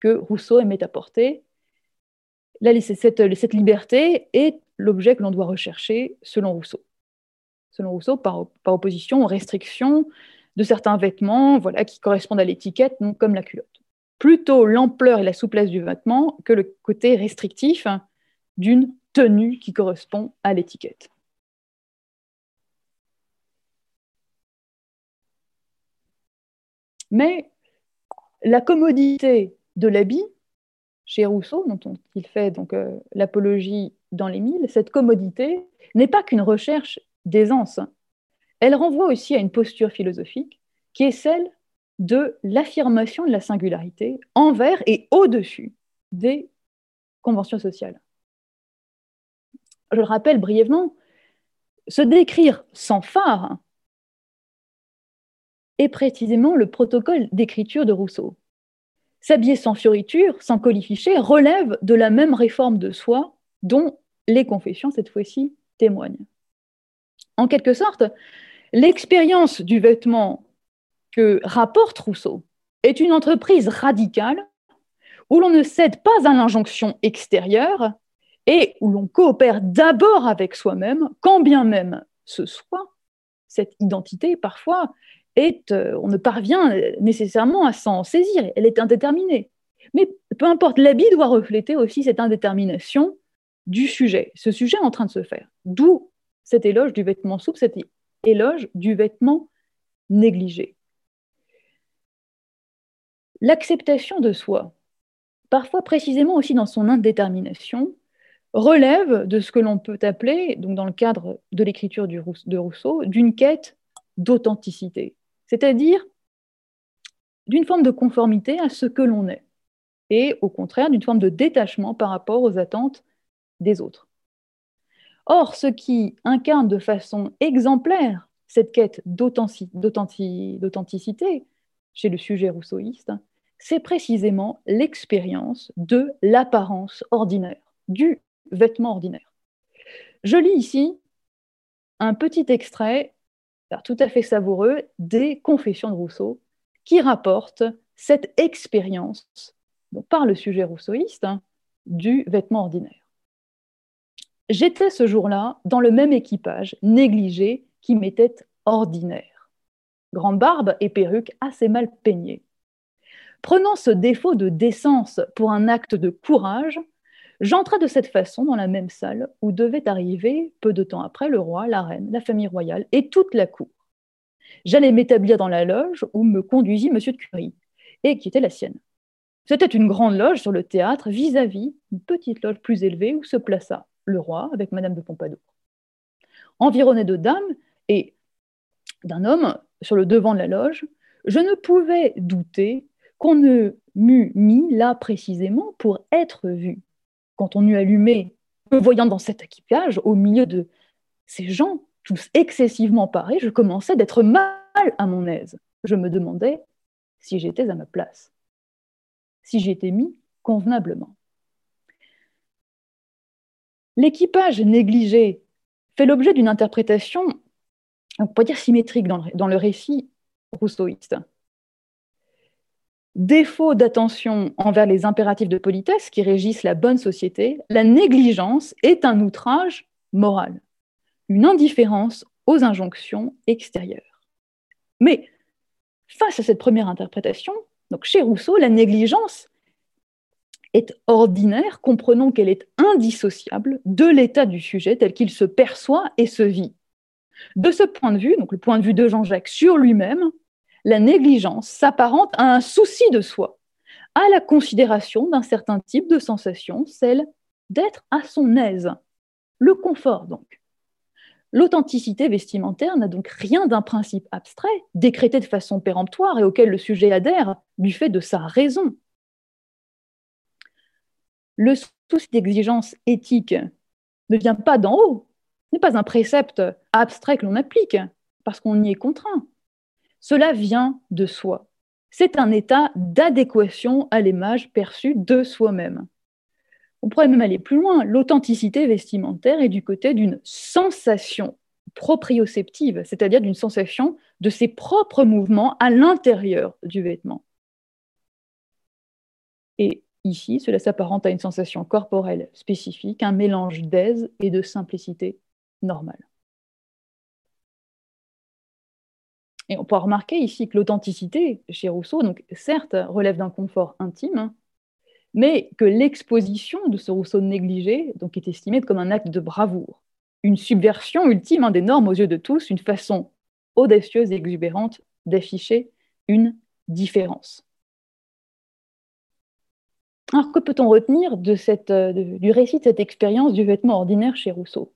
que Rousseau aimait apporter. Cette, cette liberté est l'objet que l'on doit rechercher selon Rousseau. Selon Rousseau, par, opposition aux restrictions de certains vêtements voilà, qui correspondent à l'étiquette, comme la culotte. Plutôt l'ampleur et la souplesse du vêtement que le côté restrictif d'une tenue qui correspond à l'étiquette. Mais la commodité de l'habit, chez Rousseau, dont il fait donc euh, l'apologie dans les mille, cette commodité n'est pas qu'une recherche d'aisance. Elle renvoie aussi à une posture philosophique qui est celle de l'affirmation de la singularité envers et au-dessus des conventions sociales. Je le rappelle brièvement, se décrire sans phare est précisément le protocole d'écriture de Rousseau. S'habiller sans fioriture, sans colifichet, relève de la même réforme de soi dont les confessions, cette fois-ci, témoignent. En quelque sorte, l'expérience du vêtement que rapporte Rousseau est une entreprise radicale où l'on ne cède pas à l'injonction extérieure et où l'on coopère d'abord avec soi-même, quand bien même ce soit, cette identité parfois euh, on ne parvient nécessairement à s'en saisir, elle est indéterminée. Mais peu importe, l'habit doit refléter aussi cette indétermination du sujet, ce sujet en train de se faire. D'où cet éloge du vêtement souple, cet éloge du vêtement négligé. L'acceptation de soi, parfois précisément aussi dans son indétermination, relève de ce que l'on peut appeler, donc dans le cadre de l'écriture de Rousseau, d'une quête d'authenticité c'est-à-dire d'une forme de conformité à ce que l'on est, et au contraire d'une forme de détachement par rapport aux attentes des autres. Or, ce qui incarne de façon exemplaire cette quête d'authenticité chez le sujet rousseauiste, c'est précisément l'expérience de l'apparence ordinaire, du vêtement ordinaire. Je lis ici un petit extrait tout à fait savoureux des Confessions de Rousseau, qui rapportent cette expérience par le sujet rousseauiste hein, du vêtement ordinaire. J'étais ce jour-là dans le même équipage négligé qui m'était ordinaire. Grande barbe et perruque assez mal peignées. Prenant ce défaut de décence pour un acte de courage, J'entrai de cette façon dans la même salle où devait arriver, peu de temps après, le roi, la reine, la famille royale et toute la cour. J'allais m'établir dans la loge où me conduisit M. de Curie, et qui était la sienne. C'était une grande loge sur le théâtre, vis-à-vis une petite loge plus élevée où se plaça le roi avec Madame de Pompadour. Environné de dames et d'un homme sur le devant de la loge, je ne pouvais douter qu'on ne m'eût mis là précisément pour être vu quand on eut allumé, me voyant dans cet équipage, au milieu de ces gens, tous excessivement parés, je commençais d'être mal à mon aise. Je me demandais si j'étais à ma place, si j'étais mis convenablement. L'équipage négligé fait l'objet d'une interprétation, on pourrait dire symétrique dans le, récit rousseauiste défaut d'attention envers les impératifs de politesse qui régissent la bonne société, la négligence est un outrage moral, une indifférence aux injonctions extérieures. Mais face à cette première interprétation, donc chez Rousseau, la négligence est ordinaire, comprenons qu'elle est indissociable de l'état du sujet tel qu'il se perçoit et se vit. De ce point de vue, donc le point de vue de Jean-Jacques sur lui-même, la négligence s'apparente à un souci de soi, à la considération d'un certain type de sensation, celle d'être à son aise. Le confort, donc. L'authenticité vestimentaire n'a donc rien d'un principe abstrait, décrété de façon péremptoire et auquel le sujet adhère du fait de sa raison. Le souci d'exigence éthique ne vient pas d'en haut, n'est pas un précepte abstrait que l'on applique, parce qu'on y est contraint. Cela vient de soi. C'est un état d'adéquation à l'image perçue de soi-même. On pourrait même aller plus loin. L'authenticité vestimentaire est du côté d'une sensation proprioceptive, c'est-à-dire d'une sensation de ses propres mouvements à l'intérieur du vêtement. Ici, cela s'apparente à une sensation corporelle spécifique, un mélange d'aise et de simplicité normale. Et on peut remarquer ici que l'authenticité chez Rousseau, certes, relève d'un confort intime, mais que l'exposition de ce Rousseau négligé donc, est estimée comme un acte de bravoure, une subversion ultime des normes aux yeux de tous, une façon audacieuse et exubérante d'afficher une différence. Alors que peut-on retenir de cette, euh, du récit de cette expérience du vêtement ordinaire chez Rousseau?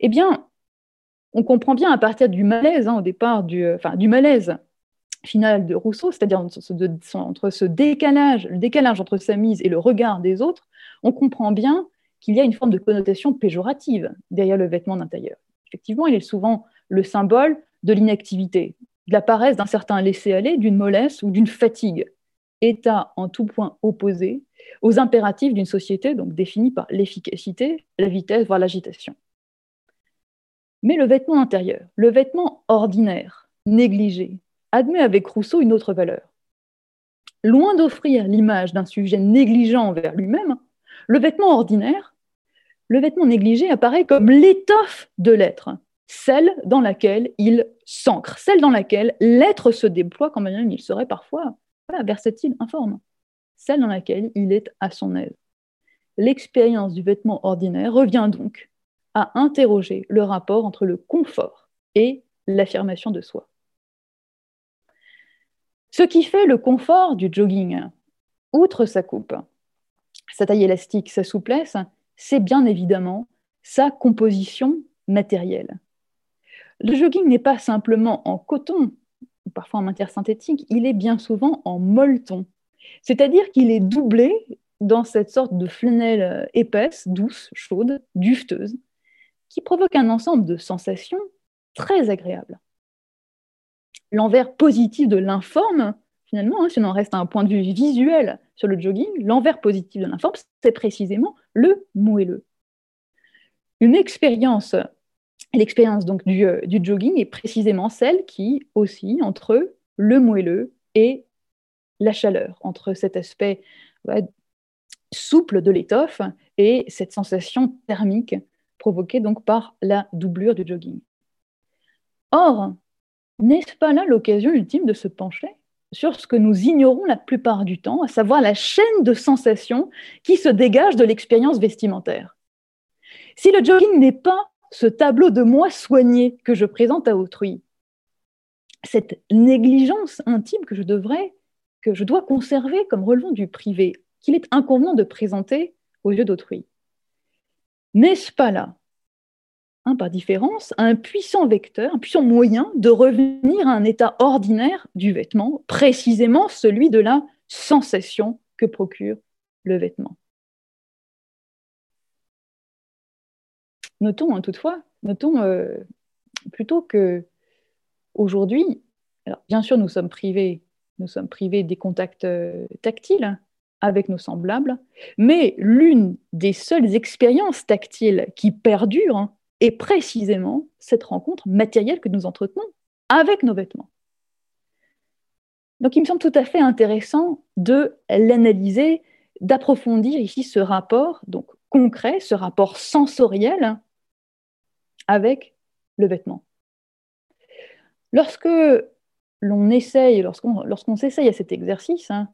Eh bien, on comprend bien à partir du malaise, hein, au départ, du, euh, du malaise final de Rousseau, c'est-à-dire entre ce décalage, le décalage entre sa mise et le regard des autres, on comprend bien qu'il y a une forme de connotation péjorative derrière le vêtement d'intérieur. Effectivement, il est souvent le symbole de l'inactivité, de la paresse d'un certain laisser-aller, d'une mollesse ou d'une fatigue, état en tout point opposé aux impératifs d'une société donc définie par l'efficacité, la vitesse, voire l'agitation. Mais le vêtement intérieur, le vêtement ordinaire, négligé, admet avec Rousseau une autre valeur. Loin d'offrir l'image d'un sujet négligent envers lui-même, le vêtement ordinaire, le vêtement négligé apparaît comme l'étoffe de l'être, celle dans laquelle il s'ancre, celle dans laquelle l'être se déploie quand même il serait parfois versatile, informe, celle dans laquelle il est à son aise. L'expérience du vêtement ordinaire revient donc à interroger le rapport entre le confort et l'affirmation de soi. Ce qui fait le confort du jogging, outre sa coupe, sa taille élastique, sa souplesse, c'est bien évidemment sa composition matérielle. Le jogging n'est pas simplement en coton, parfois en matière synthétique, il est bien souvent en molleton. C'est-à-dire qu'il est doublé dans cette sorte de flanelle épaisse, douce, chaude, dufteuse, qui provoque un ensemble de sensations très agréables. L'envers positif de l'informe, finalement, hein, si on en reste à un point de vue visuel sur le jogging, l'envers positif de l'informe, c'est précisément le moelleux. Une expérience, l'expérience donc du, euh, du, jogging est précisément celle qui oscille entre le moelleux et la chaleur, entre cet aspect souple de l'étoffe et cette sensation thermique provoquée donc par la doublure du jogging. Or, n'est-ce pas là l'occasion ultime de se pencher sur ce que nous ignorons la plupart du temps, à savoir la chaîne de sensations qui se dégage de l'expérience vestimentaire? Si le jogging n'est pas ce tableau de moi soigné que je présente à autrui, cette négligence intime que je devrais, que je dois conserver comme relevant du privé, qu'il est inconvenant de présenter aux yeux d'autrui, n'est-ce pas là, par différence, un puissant vecteur, un puissant moyen de revenir à un état ordinaire du vêtement, précisément celui de la sensation que procure le vêtement? Notons hein, toutefois, notons euh, plutôt que aujourd'hui, bien sûr nous sommes privés, nous sommes privés des contacts euh, tactiles, avec nos semblables, mais l'une des seules expériences tactiles qui perdurent hein, est précisément cette rencontre matérielle que nous entretenons avec nos vêtements. Donc il me semble tout à fait intéressant de l'analyser, d'approfondir ici ce rapport donc concret, ce rapport sensoriel avec le vêtement. Lorsque l'on essaye, lorsqu'on s'essaye à cet exercice, hein,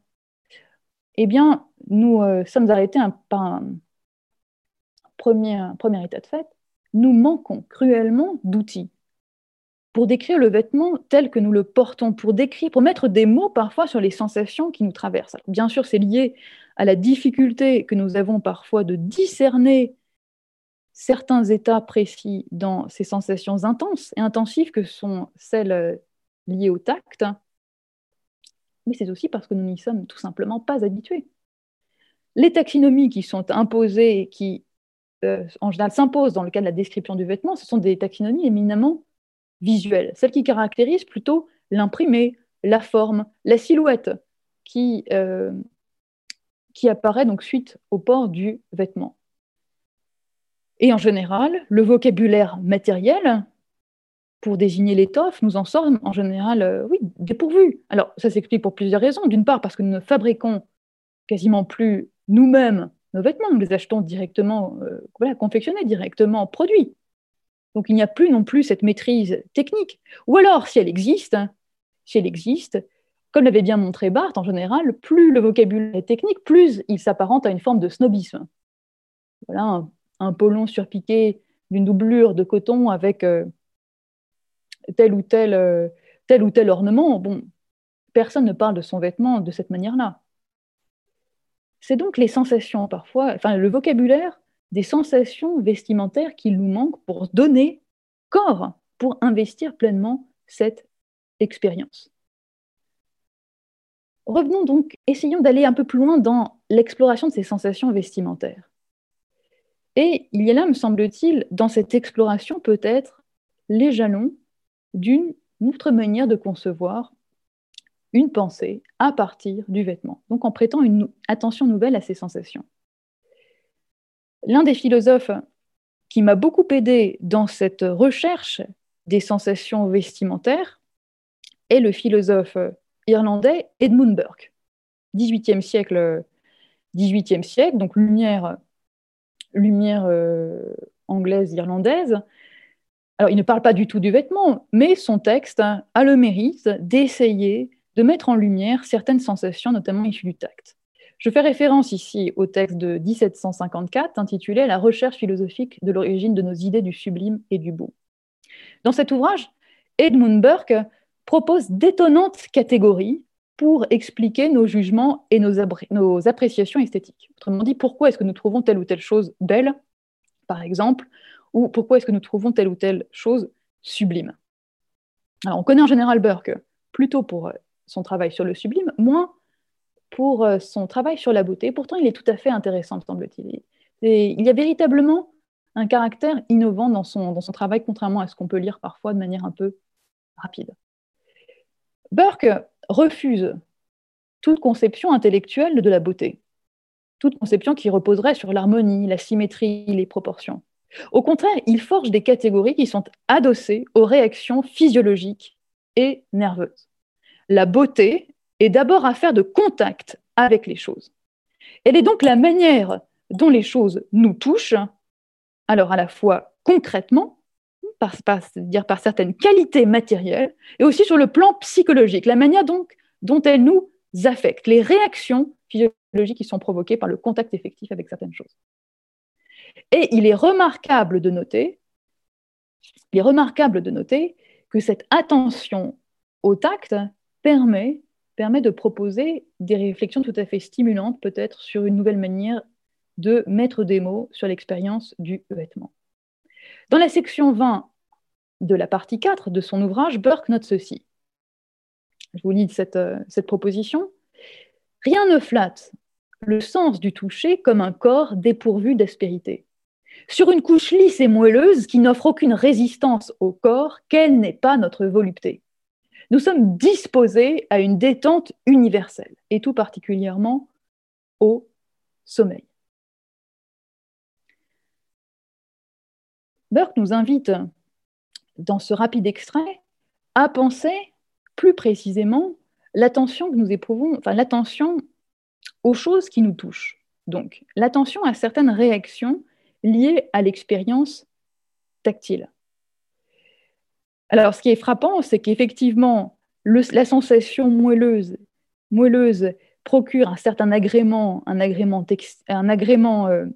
eh bien, nous euh, sommes arrêtés par un premier, premier état de fait. Nous manquons cruellement d'outils pour décrire le vêtement tel que nous le portons, pour décrire, pour mettre des mots parfois sur les sensations qui nous traversent. bien sûr, c'est lié à la difficulté que nous avons parfois de discerner certains états précis dans ces sensations intenses et intensives que sont celles euh, liées au tact, mais c'est aussi parce que nous n'y sommes tout simplement pas habitués. Les taxonomies qui sont imposées et qui, euh, en général, s'imposent dans le cas de la description du vêtement, ce sont des taxonomies éminemment visuelles, celles qui caractérisent plutôt l'imprimé, la forme, la silhouette, qui, euh, apparaît donc suite au port du vêtement. Et en général, le vocabulaire matériel pour désigner l'étoffe, nous en sommes en général, euh, oui, dépourvus. Alors, ça s'explique pour plusieurs raisons. D'une part, parce que nous ne fabriquons quasiment plus nous-mêmes nos vêtements, nous les achetons directement, euh, confectionnés directement, produits. Donc, il n'y a plus non plus cette maîtrise technique. Ou alors, si elle existe, si elle existe, comme l'avait bien montré Barthes, en général, plus le vocabulaire est technique, plus il s'apparente à une forme de snobisme. Voilà, un, polon surpiqué d'une doublure de coton avec euh, tel ou tel, euh, tel ou tel ornement. Bon, personne ne parle de son vêtement de cette manière-là. C'est donc les sensations parfois, enfin le vocabulaire des sensations vestimentaires qui nous manquent pour donner corps, pour investir pleinement cette expérience. Revenons donc, essayons d'aller un peu plus loin dans l'exploration de ces sensations vestimentaires. Et il y a là, me semble-t-il, dans cette exploration peut-être les jalons d'une autre manière de concevoir une pensée à partir du vêtement, donc en prêtant une attention nouvelle à ces sensations. L'un des philosophes qui m'a beaucoup aidé dans cette recherche des sensations vestimentaires est le philosophe irlandais Edmund Burke, 18e siècle, 18e siècle donc lumière, lumière euh, anglaise, irlandaise, alors, il ne parle pas du tout du vêtement, mais son texte a le mérite d'essayer de mettre en lumière certaines sensations, notamment issues du tact. Je fais référence ici au texte de 1754 intitulé La recherche philosophique de l'origine de nos idées du sublime et du beau. Dans cet ouvrage, Edmund Burke propose d'étonnantes catégories pour expliquer nos jugements et nos, nos appréciations esthétiques. Autrement dit, pourquoi est-ce que nous trouvons telle ou telle chose belle, par exemple, ou pourquoi est-ce que nous trouvons telle ou telle chose sublime? Alors, on connaît en général Burke plutôt pour euh, son travail sur le sublime, moins pour euh, son travail sur la beauté. Pourtant, il est tout à fait intéressant, semble-t-il. Il y a véritablement un caractère innovant dans son, dans son travail, contrairement à ce qu'on peut lire parfois de manière un peu rapide. Burke refuse toute conception intellectuelle de la beauté, toute conception qui reposerait sur l'harmonie, la symétrie, les proportions. Au contraire, il forge des catégories qui sont adossées aux réactions physiologiques et nerveuses. La beauté est d'abord affaire de contact avec les choses. Elle est donc la manière dont les choses nous touchent, alors à la fois concrètement, par, dire par certaines qualités matérielles, et aussi sur le plan psychologique, la manière donc dont elles nous affectent, les réactions physiologiques qui sont provoquées par le contact effectif avec certaines choses. Et il est remarquable de noter, il est remarquable de noter que cette attention au tact permet, permet de proposer des réflexions tout à fait stimulantes, peut-être sur une nouvelle manière de mettre des mots sur l'expérience du vêtement. Dans la section 20 de la partie 4 de son ouvrage, Burke note ceci. Je vous lis cette, euh, cette proposition. Rien ne flatte le sens du toucher comme un corps dépourvu d'aspérité. Sur une couche lisse et moelleuse qui n'offre aucune résistance au corps, quelle n'est pas notre volupté? Nous sommes disposés à une détente universelle, et tout particulièrement au sommeil. Burke nous invite, dans ce rapide extrait, à penser plus précisément l'attention que nous éprouvons, enfin l'attention aux choses qui nous touchent. Donc, l'attention à certaines réactions liées à l'expérience tactile. Alors, ce qui est frappant, c'est qu'effectivement, la sensation moelleuse, procure un certain agrément, un agrément, un agrément euh,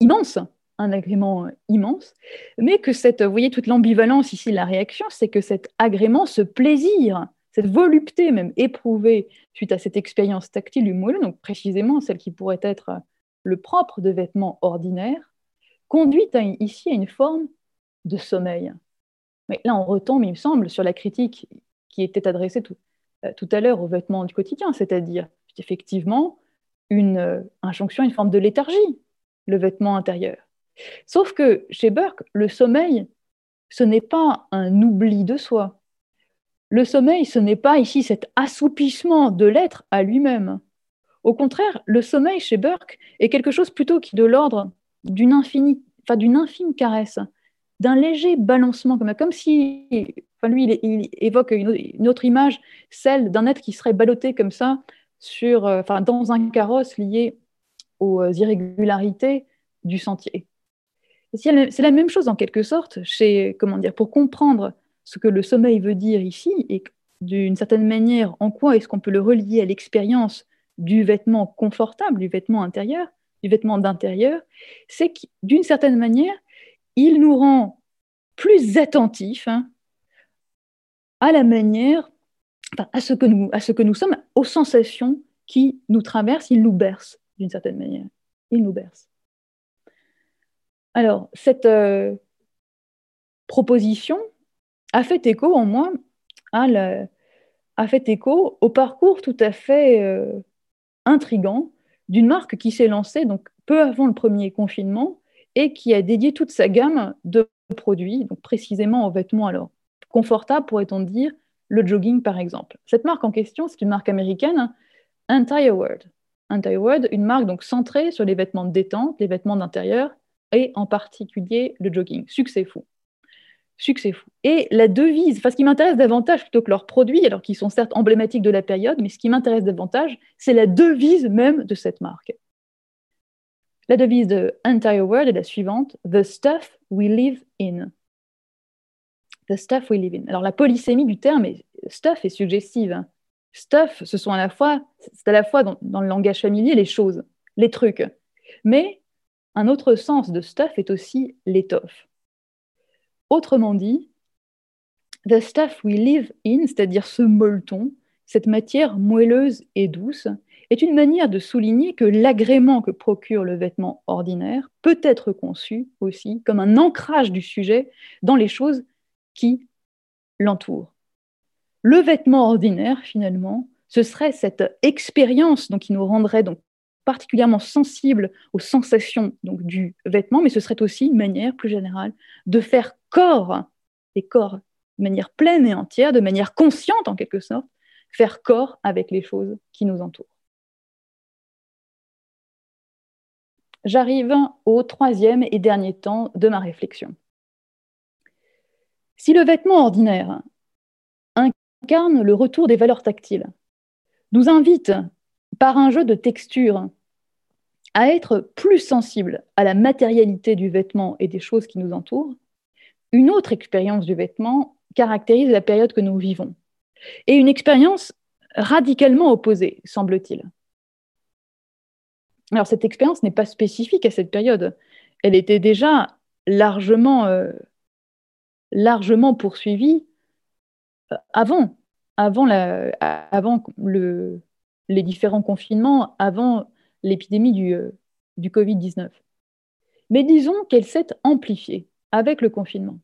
immense, un agrément immense, mais que cette, vous voyez toute l'ambivalence ici de la réaction, c'est que cet agrément, ce plaisir cette volupté même éprouvée suite à cette expérience tactile du moelleux, donc précisément celle qui pourrait être le propre de vêtements ordinaires, conduit ici à une forme de sommeil. Mais là, on retombe, il me semble, sur la critique qui était adressée tout, euh, à l'heure aux vêtements du quotidien, c'est-à-dire effectivement une euh, injonction, une forme de léthargie, le vêtement intérieur. Sauf que chez Burke, le sommeil, ce n'est pas un oubli de soi, le sommeil, ce n'est pas ici cet assoupissement de l'être à lui-même. Au contraire, le sommeil chez Burke est quelque chose plutôt qui de l'ordre d'une infime caresse, d'un léger balancement, comme, comme si, enfin lui, il, évoque une, autre image, celle d'un être qui serait ballotté comme ça sur, euh, dans un carrosse lié aux euh, irrégularités du sentier. C'est la même chose en quelque sorte chez, comment dire, pour comprendre ce que le sommeil veut dire ici et d'une certaine manière en quoi est-ce qu'on peut le relier à l'expérience du vêtement confortable, du vêtement intérieur, du vêtement d'intérieur, c'est que d'une certaine manière, il nous rend plus attentifs hein, à la manière, à, ce que nous, à ce que nous sommes, aux sensations qui nous traversent, il nous berce d'une certaine manière. Il nous berce. Alors, cette euh, proposition a fait écho en moi, a fait écho au parcours tout à fait euh, intrigant d'une marque qui s'est lancée donc peu avant le premier confinement et qui a dédié toute sa gamme de produits, donc précisément aux vêtements alors confortables, pourrait-on dire, le jogging par exemple. Cette marque en question, c'est une marque américaine, Entire World. Entire World, une marque donc centrée sur les vêtements de détente, les vêtements d'intérieur et en particulier le jogging. Succès fou. Succès fou. Et la devise, enfin ce qui m'intéresse davantage plutôt que leurs produits, alors qu'ils sont certes emblématiques de la période, mais ce qui m'intéresse davantage, c'est la devise même de cette marque. La devise de Entire World est la suivante The stuff we live in. The stuff we live in. Alors la polysémie du terme est, stuff est suggestive. Stuff, ce sont à la fois, c'est à la fois dans, le langage familier les choses, les trucs. Mais un autre sens de stuff est aussi l'étoffe. Autrement dit, the stuff we live in, c'est-à-dire ce molleton, cette matière moelleuse et douce, est une manière de souligner que l'agrément que procure le vêtement ordinaire peut être conçu aussi comme un ancrage du sujet dans les choses qui l'entourent. Le vêtement ordinaire, finalement, ce serait cette expérience donc, qui nous rendrait donc particulièrement sensibles aux sensations du vêtement, mais ce serait aussi une manière plus générale de faire corps, et corps de manière pleine et entière, de manière consciente en quelque sorte, faire corps avec les choses qui nous entourent. j'arrive au troisième et dernier temps de ma réflexion. Si le vêtement ordinaire incarne le retour des valeurs tactiles, nous invite par un jeu de texture à être plus sensible à la matérialité du vêtement et des choses qui nous entourent, une autre expérience du vêtement caractérise la période que nous vivons. Et une expérience radicalement opposée, semble-t-il. Alors cette expérience n'est pas spécifique à cette période. Elle était déjà largement, euh, poursuivie euh, avant le, les différents confinements, avant l'épidémie du, euh, du Covid-19. Mais disons qu'elle s'est amplifiée avec le confinement.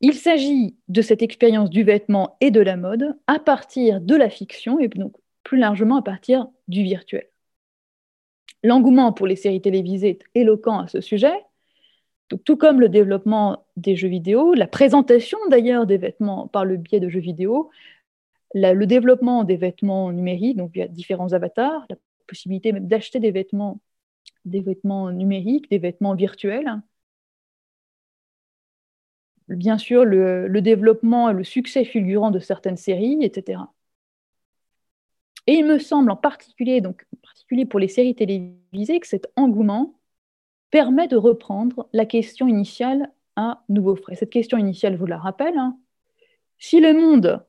Il s'agit de cette expérience du vêtement et de la mode à partir de la fiction et donc plus largement à partir du virtuel. L'engouement pour les séries télévisées est éloquent à ce sujet, tout comme le développement des jeux vidéo, la présentation d'ailleurs des vêtements par le biais de jeux vidéo, le développement des vêtements numériques, donc via différents avatars, la possibilité même d'acheter des vêtements, des vêtements numériques, des vêtements virtuels. Bien sûr, le, développement et le succès fulgurant de certaines séries, etc. Et il me semble en particulier, donc en particulier pour les séries télévisées, que cet engouement permet de reprendre la question initiale à nouveau frais. Cette question initiale, vous la rappelle, hein. si le monde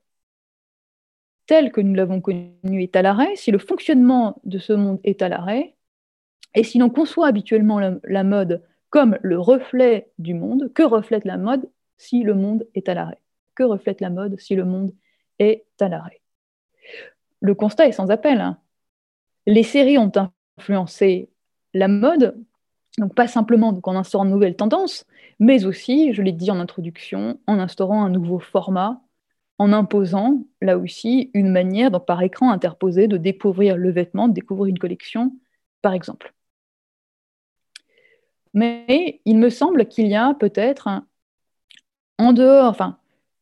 tel que nous l'avons connu est à l'arrêt, si le fonctionnement de ce monde est à l'arrêt, et si l'on conçoit habituellement la, mode comme le reflet du monde, que reflète la mode si le monde est à l'arrêt? Que reflète la mode si le monde est à l'arrêt? Le constat est sans appel. Hein. Les séries ont influencé la mode, donc pas simplement en instaurant de nouvelles tendances, mais aussi, je l'ai dit en introduction, en instaurant un nouveau format, en imposant là aussi une manière, donc par écran interposé, de découvrir le vêtement, de découvrir une collection, par exemple. Mais il me semble qu'il y a peut-être, en dehors, enfin,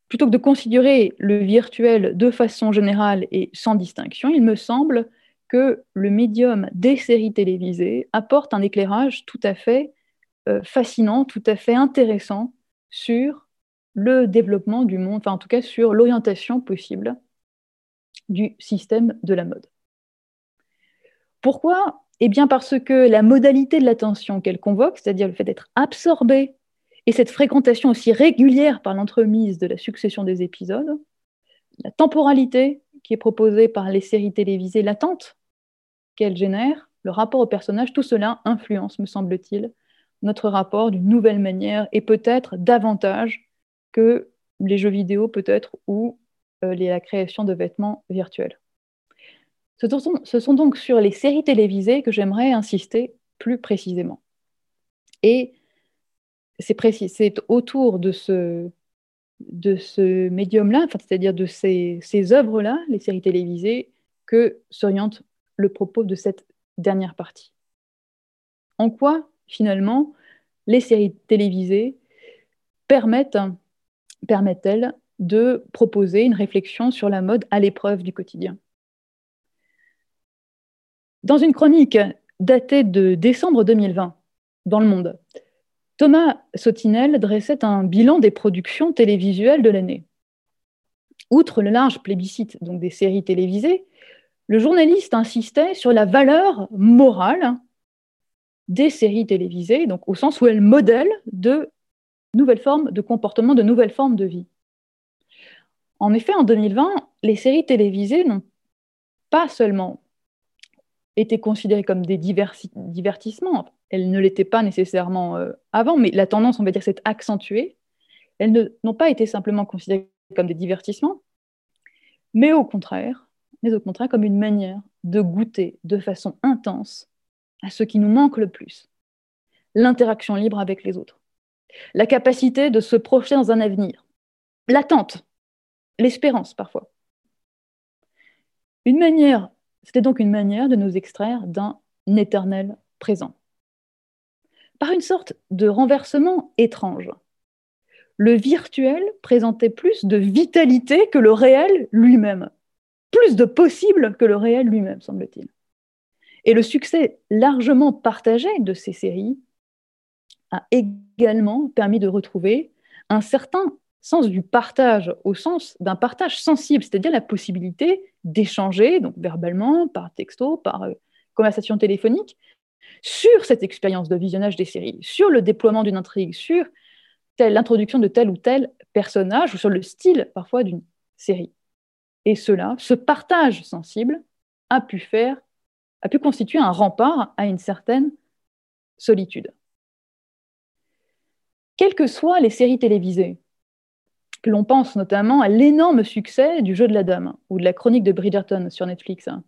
plutôt que de considérer le virtuel de façon générale et sans distinction, il me semble que le médium des séries télévisées apporte un éclairage tout à fait fascinant, tout à fait intéressant sur le développement du monde, enfin en tout cas sur l'orientation possible du système de la mode. Pourquoi? Eh bien parce que la modalité de l'attention qu'elle convoque, c'est-à-dire le fait d'être absorbé, et cette fréquentation aussi régulière par l'entremise de la succession des épisodes, la temporalité qui est proposée par les séries télévisées, l'attente qu'elles génèrent, le rapport au personnage, tout cela influence, me semble-t-il, notre rapport d'une nouvelle manière et peut-être davantage que les jeux vidéo peut-être ou euh, la création de vêtements virtuels. Ce sont, donc sur les séries télévisées que j'aimerais insister plus précisément. Et c'est autour de ce, médium-là, c'est-à-dire de ces, ces œuvres-là, les séries télévisées, que s'oriente le propos de cette dernière partie. En quoi, finalement, les séries télévisées permettent permettent-elles de proposer une réflexion sur la mode à l'épreuve du quotidien? Dans une chronique datée de décembre 2020 dans Le Monde, Thomas Sotinel dressait un bilan des productions télévisuelles de l'année. Outre le large plébiscite donc des séries télévisées, le journaliste insistait sur la valeur morale des séries télévisées, donc au sens où elles modèlent de nouvelles formes de comportement, de nouvelles formes de vie. En effet, en 2020, les séries télévisées n'ont pas seulement été considérées comme des divertissements, elles ne l'étaient pas nécessairement euh, avant, mais la tendance, on va dire, s'est accentuée. Elles n'ont pas été simplement considérées comme des divertissements, mais au contraire, mais au contraire comme une manière de goûter de façon intense à ce qui nous manque le plus, l'interaction libre avec les autres la capacité de se projeter dans un avenir, l'attente, l'espérance parfois. Une manière, c'était donc une manière de nous extraire d'un éternel présent. Par une sorte de renversement étrange, le virtuel présentait plus de vitalité que le réel lui-même, plus de possible que le réel lui-même, semble-t-il. Et le succès largement partagé de ces séries a également permis de retrouver un certain sens du partage au sens d'un partage sensible, c'est-à-dire la possibilité d'échanger, donc verbalement, par texto, par euh, conversation téléphonique, sur cette expérience de visionnage des séries, sur le déploiement d'une intrigue, sur l'introduction de tel ou tel personnage, ou sur le style parfois d'une série. Et cela, ce partage sensible, a pu a pu constituer un rempart à une certaine solitude quelles que soient les séries télévisées, que l'on pense notamment à l'énorme succès du jeu de la dame ou de la chronique de Bridgerton sur Netflix, hein.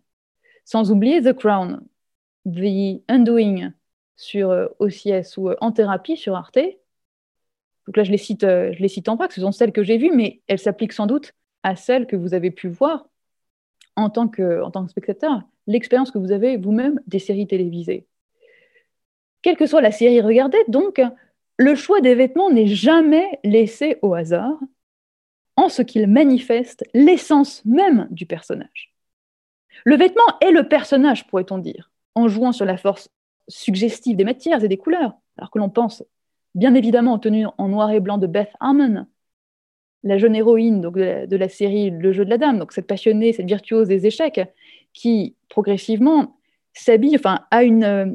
sans oublier The Crown, The Undoing sur OCS euh, ou euh, En thérapie sur Arte. Donc là, je les cite, euh, je les cite en que ce sont celles que j'ai vues, mais elles s'appliquent sans doute à celles que vous avez pu voir en tant que, en tant que spectateur, l'expérience que vous avez vous-même des séries télévisées. Quelle que soit la série regardée, donc, le choix des vêtements n'est jamais laissé au hasard, en ce qu'il manifeste l'essence même du personnage. Le vêtement est le personnage, pourrait-on dire, en jouant sur la force suggestive des matières et des couleurs, alors que l'on pense bien évidemment aux tenues en noir et blanc de Beth Harmon, la jeune héroïne de, la, série Le jeu de la dame, donc cette passionnée, cette virtuose des échecs, qui progressivement s'habille, enfin, a une euh,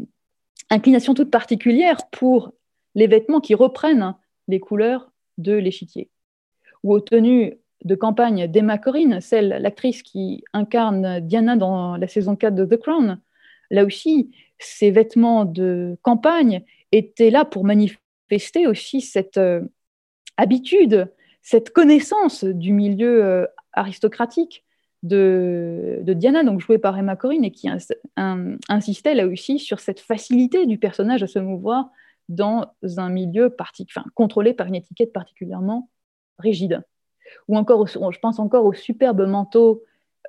inclination toute particulière pour les vêtements qui reprennent les couleurs de l'échiquier. Ou aux tenues de campagne d'Emma Corrin, celle, l'actrice qui incarne Diana dans la saison 4 de The Crown, là aussi, ces vêtements de campagne étaient là pour manifester aussi cette euh, habitude, cette connaissance du milieu euh, aristocratique de, Diana, donc jouée par Emma Corrin, et qui insistait là aussi sur cette facilité du personnage à se mouvoir dans un milieu contrôlé par une étiquette particulièrement rigide. Ou encore, je pense encore au superbe manteau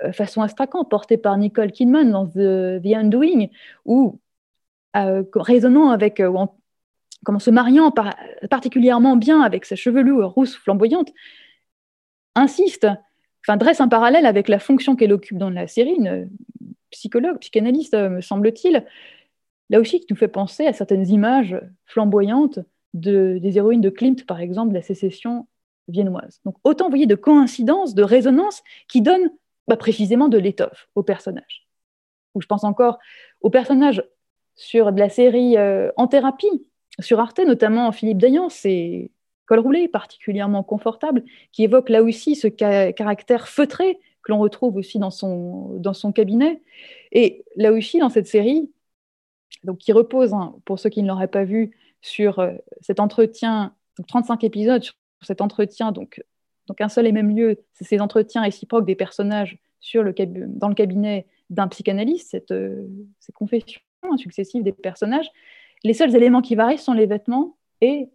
euh, façon astrakhan porté par Nicole Kidman dans The, Undoing, ou euh, résonnant avec, euh, comment se mariant particulièrement bien avec sa chevelure rousse flamboyante, insiste, enfin dresse un parallèle avec la fonction qu'elle occupe dans la série, une psychologue, psychanalyste, me semble-t-il, là aussi qui nous fait penser à certaines images flamboyantes de, des héroïnes de Klimt, par exemple, de la sécession viennoise. Donc autant, voyez, de coïncidences, de résonances qui donnent bah, précisément de l'étoffe au personnage. Ou je pense encore au personnage sur de la série euh, En thérapie, sur Arte, notamment Philippe Dayan, c'est col roulé particulièrement confortable, qui évoque là aussi ce caractère feutré que l'on retrouve aussi dans son cabinet. Et là aussi, dans cette série, donc qui repose, hein, pour ceux qui ne l'auraient pas vu, sur euh, cet entretien, 35 épisodes sur cet entretien, donc, donc un seul et même lieu, c'est ces entretiens réciproques des personnages sur le, dans le cabinet d'un psychanalyste, euh, ces confessions successives des personnages. Les seuls éléments qui varient sont les vêtements et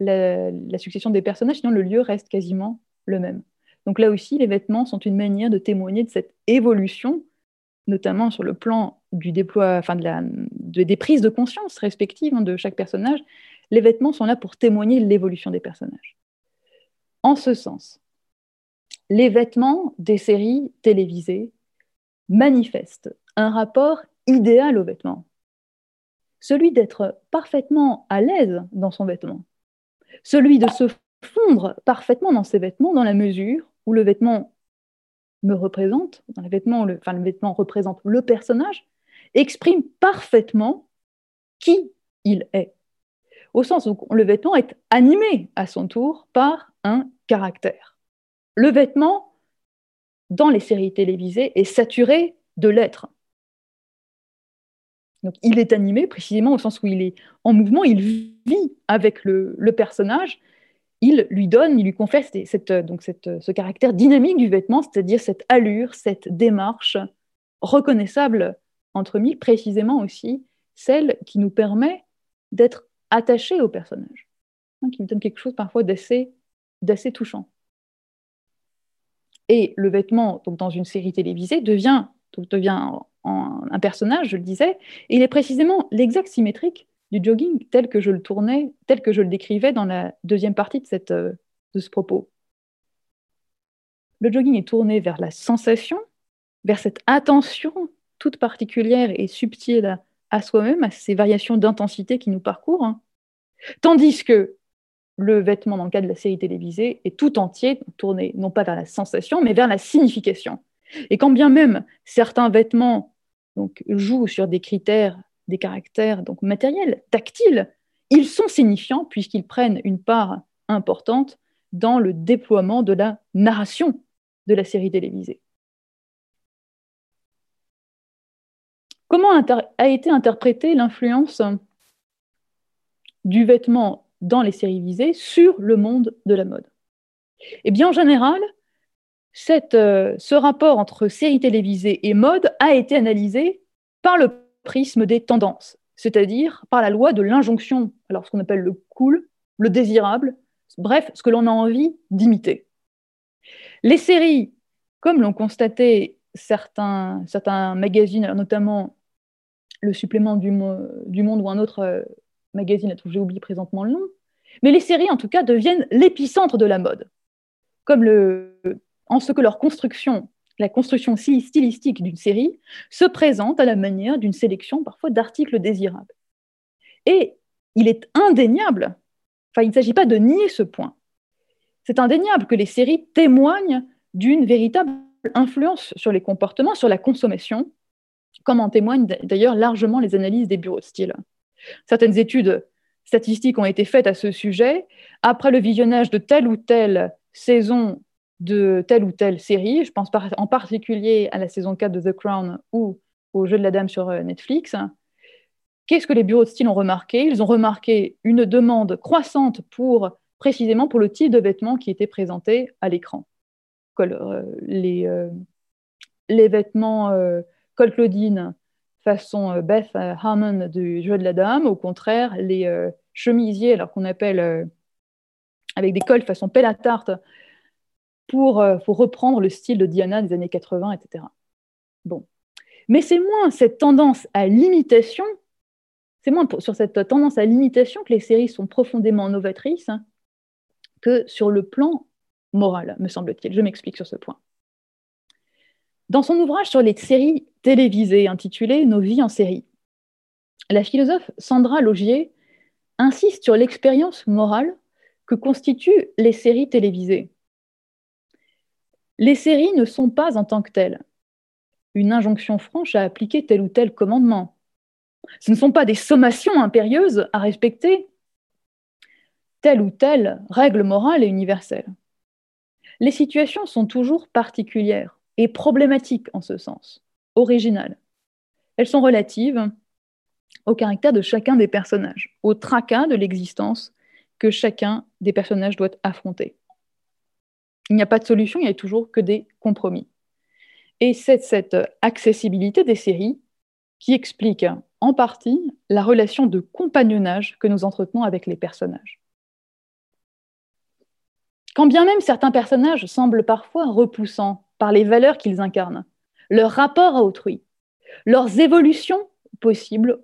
la, la succession des personnages, sinon le lieu reste quasiment le même. Donc là aussi, les vêtements sont une manière de témoigner de cette évolution, notamment sur le plan du déploiement, enfin de des prises de conscience respectives hein, de chaque personnage. Les vêtements sont là pour témoigner l'évolution des personnages. En ce sens, les vêtements des séries télévisées manifestent un rapport idéal aux vêtements, celui d'être parfaitement à l'aise dans son vêtement, celui de se fondre parfaitement dans ses vêtements dans la mesure où le vêtement me représente, le, enfin le vêtement représente le personnage, exprime parfaitement qui il est. Au sens où le vêtement est animé à son tour par un caractère. Le vêtement, dans les séries télévisées, est saturé de l'être. Donc, il est animé précisément au sens où il est en mouvement, il vit avec le, personnage, il lui donne, il lui confère cette, donc ce caractère dynamique du vêtement, c'est-à-dire cette allure, cette démarche reconnaissable entre mille, précisément aussi celle qui nous permet d'être attachés au personnage, hein, qui nous donne quelque chose parfois d'assez touchant. Et le vêtement, donc, dans une série télévisée, devient, devient un personnage, je le disais, et il est précisément l'exact symétrique du jogging tel que je le tournais, tel que je le décrivais dans la deuxième partie de, cette, euh, de ce propos. Le jogging est tourné vers la sensation, vers cette attention toute particulière et subtile à soi-même, à ces variations d'intensité qui nous parcourent, hein. tandis que le vêtement, dans le cas de la série télévisée, est tout entier tourné non pas vers la sensation, mais vers la signification. Et quand bien même certains vêtements donc, jouent sur des critères, des caractères donc matériels, tactiles, ils sont signifiants puisqu'ils prennent une part importante dans le déploiement de la narration de la série télévisée. Comment a été interprétée l'influence du vêtement dans les séries visées sur le monde de la mode? Eh bien, en général, euh, ce rapport entre séries télévisées et mode a été analysé par le prisme des tendances, c'est-à-dire par la loi de l'injonction, alors ce qu'on appelle le cool, le désirable, bref, ce que l'on a envie d'imiter. Les séries, comme l'ont constaté certains, magazines, notamment le supplément du, du Monde ou un autre euh, magazine, j'ai oublié présentement le nom. Mais les séries, en tout cas, deviennent l'épicentre de la mode. En ce que leur construction, la construction stylistique d'une série, se présente à la manière d'une sélection parfois d'articles désirables. Et il est indéniable, enfin il ne s'agit pas de nier ce point, c'est indéniable que les séries témoignent d'une véritable influence sur les comportements, sur la consommation, comme en témoignent d'ailleurs largement les analyses des bureaux de style. Certaines études statistiques ont été faites à ce sujet. Après le visionnage de telle ou telle saison de telle ou telle série, je pense en particulier à la saison 4 de The Crown ou au Jeu de la Dame sur euh, Netflix, qu'est-ce que les bureaux de style ont remarqué? Ils ont remarqué une demande croissante pour précisément pour le type de vêtements qui était présenté à l'écran. Euh, les, euh, les, vêtements Col Claudine façon Beth Harmon du Jeu de la Dame. Au contraire, les chemisiers, alors qu'on appelle avec des cols façon pelle à tarte, pour, reprendre le style de Diana des années 80, etc. Bon. Mais c'est moins cette tendance à l'imitation, c'est moins sur cette tendance à l'imitation que les séries sont profondément novatrices hein, que sur le plan moral, me semble-t-il. Je m'explique sur ce point. Dans son ouvrage sur les séries télévisées intitulé Nos vies en série, La philosophe Sandra Logier insiste sur l'expérience morale que constituent les séries télévisées. Les séries ne sont pas en tant que telles une injonction franche à appliquer tel ou tel commandement. Ce ne sont pas des sommations impérieuses à respecter telle ou telle règle morale et universelle. Les situations sont toujours particulières et problématiques en ce sens, originales. Elles sont relatives au caractère de chacun des personnages, au tracas de l'existence que chacun des personnages doit affronter. Il n'y a pas de solution, il n'y a toujours que des compromis. Et c'est cette accessibilité des séries qui explique en partie la relation de compagnonnage que nous entretenons avec les personnages. Quand bien même certains personnages semblent parfois repoussants par les valeurs qu'ils incarnent, leur rapport à autrui, leurs évolutions possibles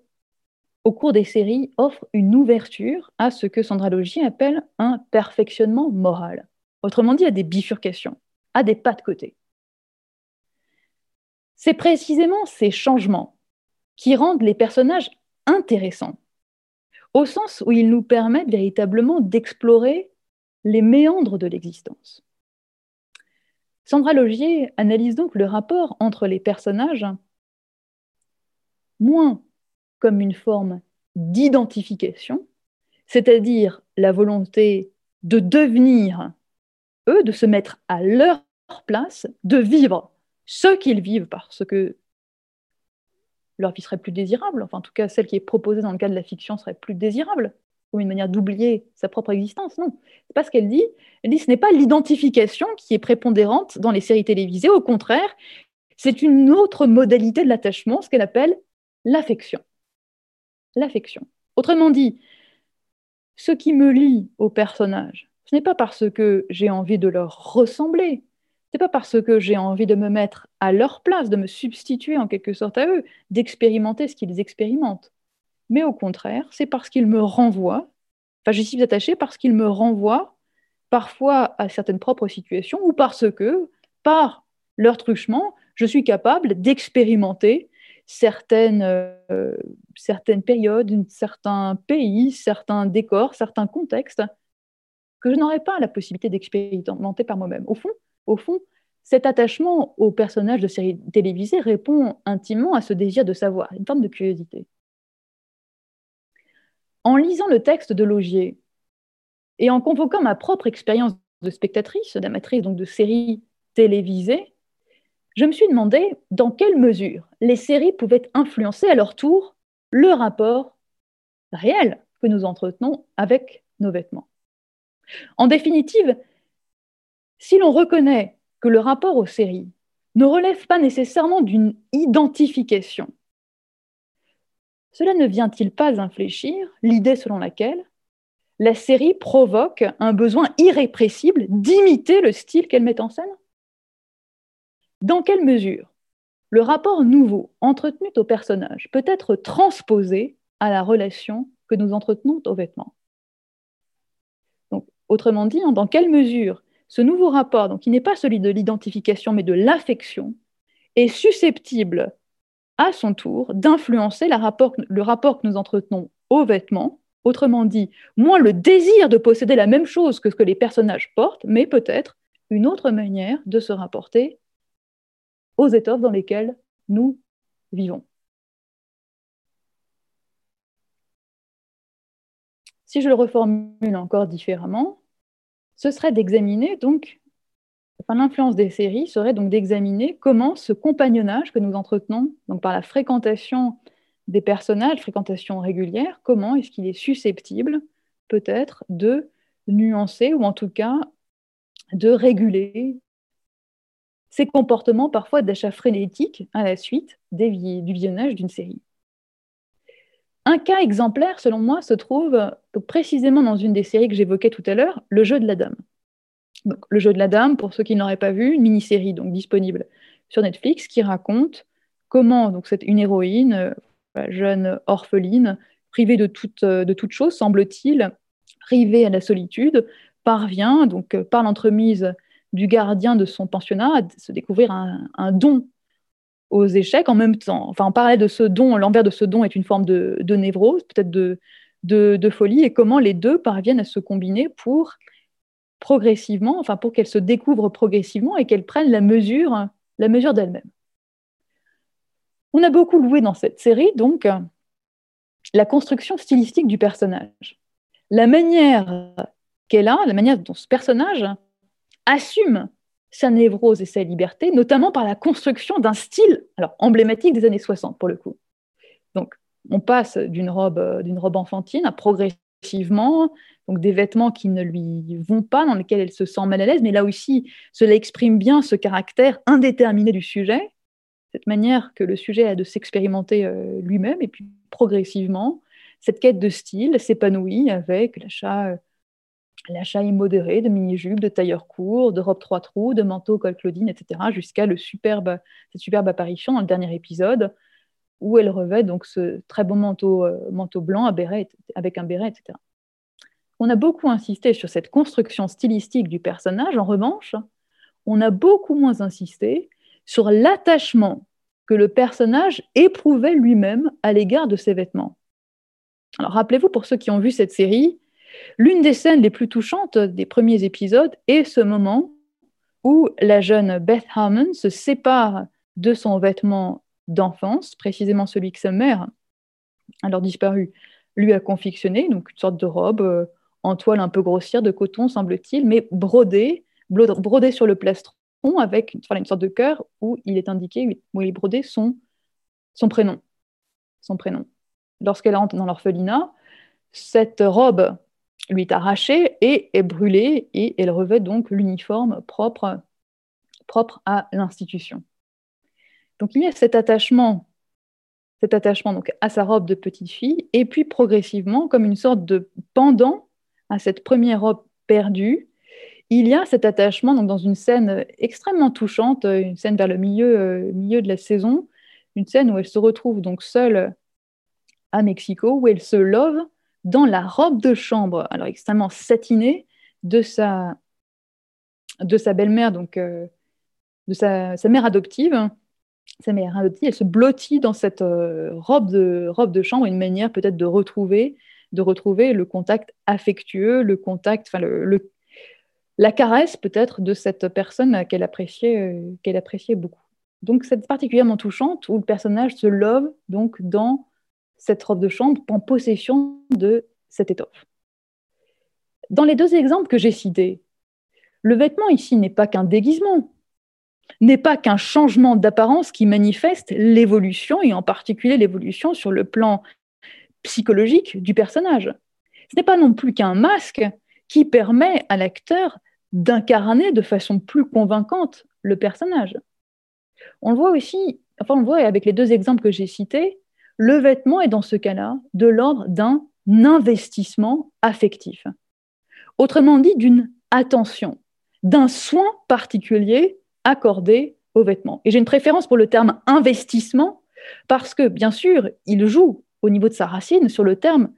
au cours des séries offrent une ouverture à ce que Sandra Logier appelle un perfectionnement moral. Autrement dit, à des bifurcations, à des pas de côté. C'est précisément ces changements qui rendent les personnages intéressants, au sens où ils nous permettent véritablement d'explorer les méandres de l'existence. Sandra Logier analyse donc le rapport entre les personnages moins comme une forme d'identification, c'est-à-dire la volonté de devenir eux, de se mettre à leur place, de vivre ce qu'ils vivent parce que leur vie serait plus désirable, enfin en tout cas celle qui est proposée dans le cas de la fiction serait plus désirable, ou une manière d'oublier sa propre existence. Non, c'est pas ce qu'elle dit. Elle dit ce n'est pas l'identification qui est prépondérante dans les séries télévisées, au contraire, c'est une autre modalité de l'attachement, ce qu'elle appelle l'affection. L'affection. Autrement dit, ce qui me lie aux personnages, ce n'est pas parce que j'ai envie de leur ressembler, c'est pas parce que j'ai envie de me mettre à leur place, de me substituer en quelque sorte à eux, d'expérimenter ce qu'ils expérimentent. Mais au contraire, c'est parce qu'ils me renvoient, enfin je suis attachée parce qu'ils me renvoient parfois à certaines propres situations ou parce que, par leur truchement, je suis capable d'expérimenter certaines, euh, certaines périodes, certains pays, certains décors, certains contextes que je n'aurais pas la possibilité d'expérimenter par moi-même. Au fond, au fond, cet attachement au personnage de série télévisée répond intimement à ce désir de savoir, une forme de curiosité. En lisant le texte de Logier et en convoquant ma propre expérience de spectatrice, d'amatrice, donc de série télévisée, je me suis demandé dans quelle mesure les séries pouvaient influencer à leur tour le rapport réel que nous entretenons avec nos vêtements. En définitive, si l'on reconnaît que le rapport aux séries ne relève pas nécessairement d'une identification, cela ne vient-il pas infléchir l'idée selon laquelle la série provoque un besoin irrépressible d'imiter le style qu'elle met en scène? Dans quelle mesure le rapport nouveau entretenu au personnage peut être transposé à la relation que nous entretenons aux vêtements Autrement dit, hein, dans quelle mesure ce nouveau rapport, qui n'est pas celui de l'identification, mais de l'affection, est susceptible à son tour d'influencer le rapport que nous entretenons aux vêtements, autrement dit, moins le désir de posséder la même chose que ce que les personnages portent, mais peut-être une autre manière de se rapporter aux étoffes dans lesquelles nous vivons. Si je le reformule encore différemment, ce serait d'examiner donc, enfin, l'influence des séries serait donc d'examiner comment ce compagnonnage que nous entretenons, donc par la fréquentation des personnages, fréquentation régulière, comment est-ce qu'il est susceptible peut-être de nuancer ou en tout cas de réguler ces comportements parfois d'achat frénétique à la suite du visionnage d'une série. Un cas exemplaire, selon moi, se trouve précisément dans une des séries que j'évoquais tout à l'heure, Le jeu de la dame. le jeu de la dame, pour ceux qui ne l'auraient pas vu, une mini-série donc disponible sur Netflix qui raconte comment une héroïne, euh, jeune orpheline, privée de toute, euh, de toute chose, semble-t-il, rivée à la solitude, parvient donc euh, par l'entremise du gardien de son pensionnat à se découvrir un, don aux échecs en même temps. Enfin, on parlait de ce don, l'envers de ce don est une forme de, névrose, peut-être de, de, folie, et comment les deux parviennent à se combiner pour progressivement, enfin pour qu'elles se découvrent progressivement et qu'elles prennent la mesure, la mesure d'elles-mêmes. On a beaucoup loué dans cette série, donc, la construction stylistique du personnage. La manière qu'elle a, la manière dont ce personnage assume sa névrose et sa liberté, notamment par la construction d'un style alors, emblématique des années 60 pour le coup. Donc, on passe d'une robe, euh, d'une robe enfantine à progressivement donc des vêtements qui ne lui vont pas, dans lesquels elle se sent mal à l'aise, mais là aussi, cela exprime bien ce caractère indéterminé du sujet, cette manière que le sujet a de s'expérimenter euh, lui-même, et puis progressivement, cette quête de style s'épanouit avec l'achat euh, l'achat immodéré de mini-jupes, de tailleurs courts, de robes trois trous, de manteaux col Claudine, etc., jusqu'à superbe, cette superbe apparition dans le dernier épisode où elle revêt donc ce très beau manteau, euh, manteau blanc à béret, avec un béret, etc. On a beaucoup insisté sur cette construction stylistique du personnage. En revanche, on a beaucoup moins insisté sur l'attachement que le personnage éprouvait lui-même à l'égard de ses vêtements. Alors rappelez-vous, pour ceux qui ont vu cette série, L'une des scènes les plus touchantes des premiers épisodes est ce moment où la jeune Beth Harmon se sépare de son vêtement d'enfance, précisément celui que sa mère, alors disparue, lui a confectionné, donc une sorte de robe euh, en toile un peu grossière de coton, semble-t-il, mais brodée, sur le plastron avec une sorte de cœur où il est indiqué, où il est brodé son, son prénom. Son prénom. Lorsqu'elle rentre dans l'orphelinat, cette robe lui est arrachée et est brûlée et elle revêt donc l'uniforme propre, à l'institution. Donc il y a cet attachement, cet attachement donc à sa robe de petite fille et puis progressivement comme une sorte de pendant à cette première robe perdue, il y a cet attachement dans une scène extrêmement touchante, une scène vers le milieu, euh, milieu de la saison, une scène où elle se retrouve donc seule à Mexico où elle se love dans la robe de chambre, alors extrêmement satinée, de sa, de sa belle-mère, donc euh, de sa, mère adoptive. Sa mère adoptive, elle se blottit dans cette euh, robe, de, robe de chambre, une manière peut-être de retrouver, de retrouver le contact affectueux, le contact, enfin le, la caresse peut-être de cette personne qu'elle appréciait, euh, qu'elle appréciait beaucoup. Donc c'est particulièrement touchante où le personnage se love donc dans cette robe de chambre en possession de cette étoffe. Dans les deux exemples que j'ai cités, le vêtement ici n'est pas qu'un déguisement, n'est pas qu'un changement d'apparence qui manifeste l'évolution, et en particulier l'évolution sur le plan psychologique du personnage. Ce n'est pas non plus qu'un masque qui permet à l'acteur d'incarner de façon plus convaincante le personnage. On le voit aussi, enfin on le voit avec les deux exemples que j'ai cités, le vêtement est dans ce cas-là de l'ordre d'un investissement affectif. Autrement dit, d'une attention, d'un soin particulier accordé aux vêtements. Et j'ai une préférence pour le terme investissement parce que, bien sûr, il joue au niveau de sa racine sur le terme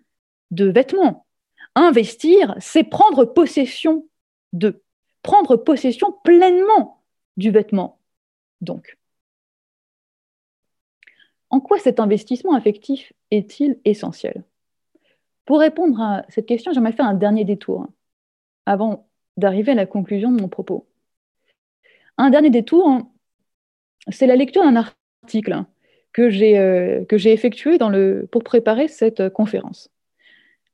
de vêtements. Investir, c'est prendre possession de, prendre possession pleinement du vêtement. Donc, en quoi cet investissement affectif est-il essentiel? Pour répondre à cette question, j'aimerais faire un dernier détour avant d'arriver à la conclusion de mon propos. Un dernier détour, hein, c'est la lecture d'un article euh, que j'ai effectué dans le, pour préparer cette euh, conférence.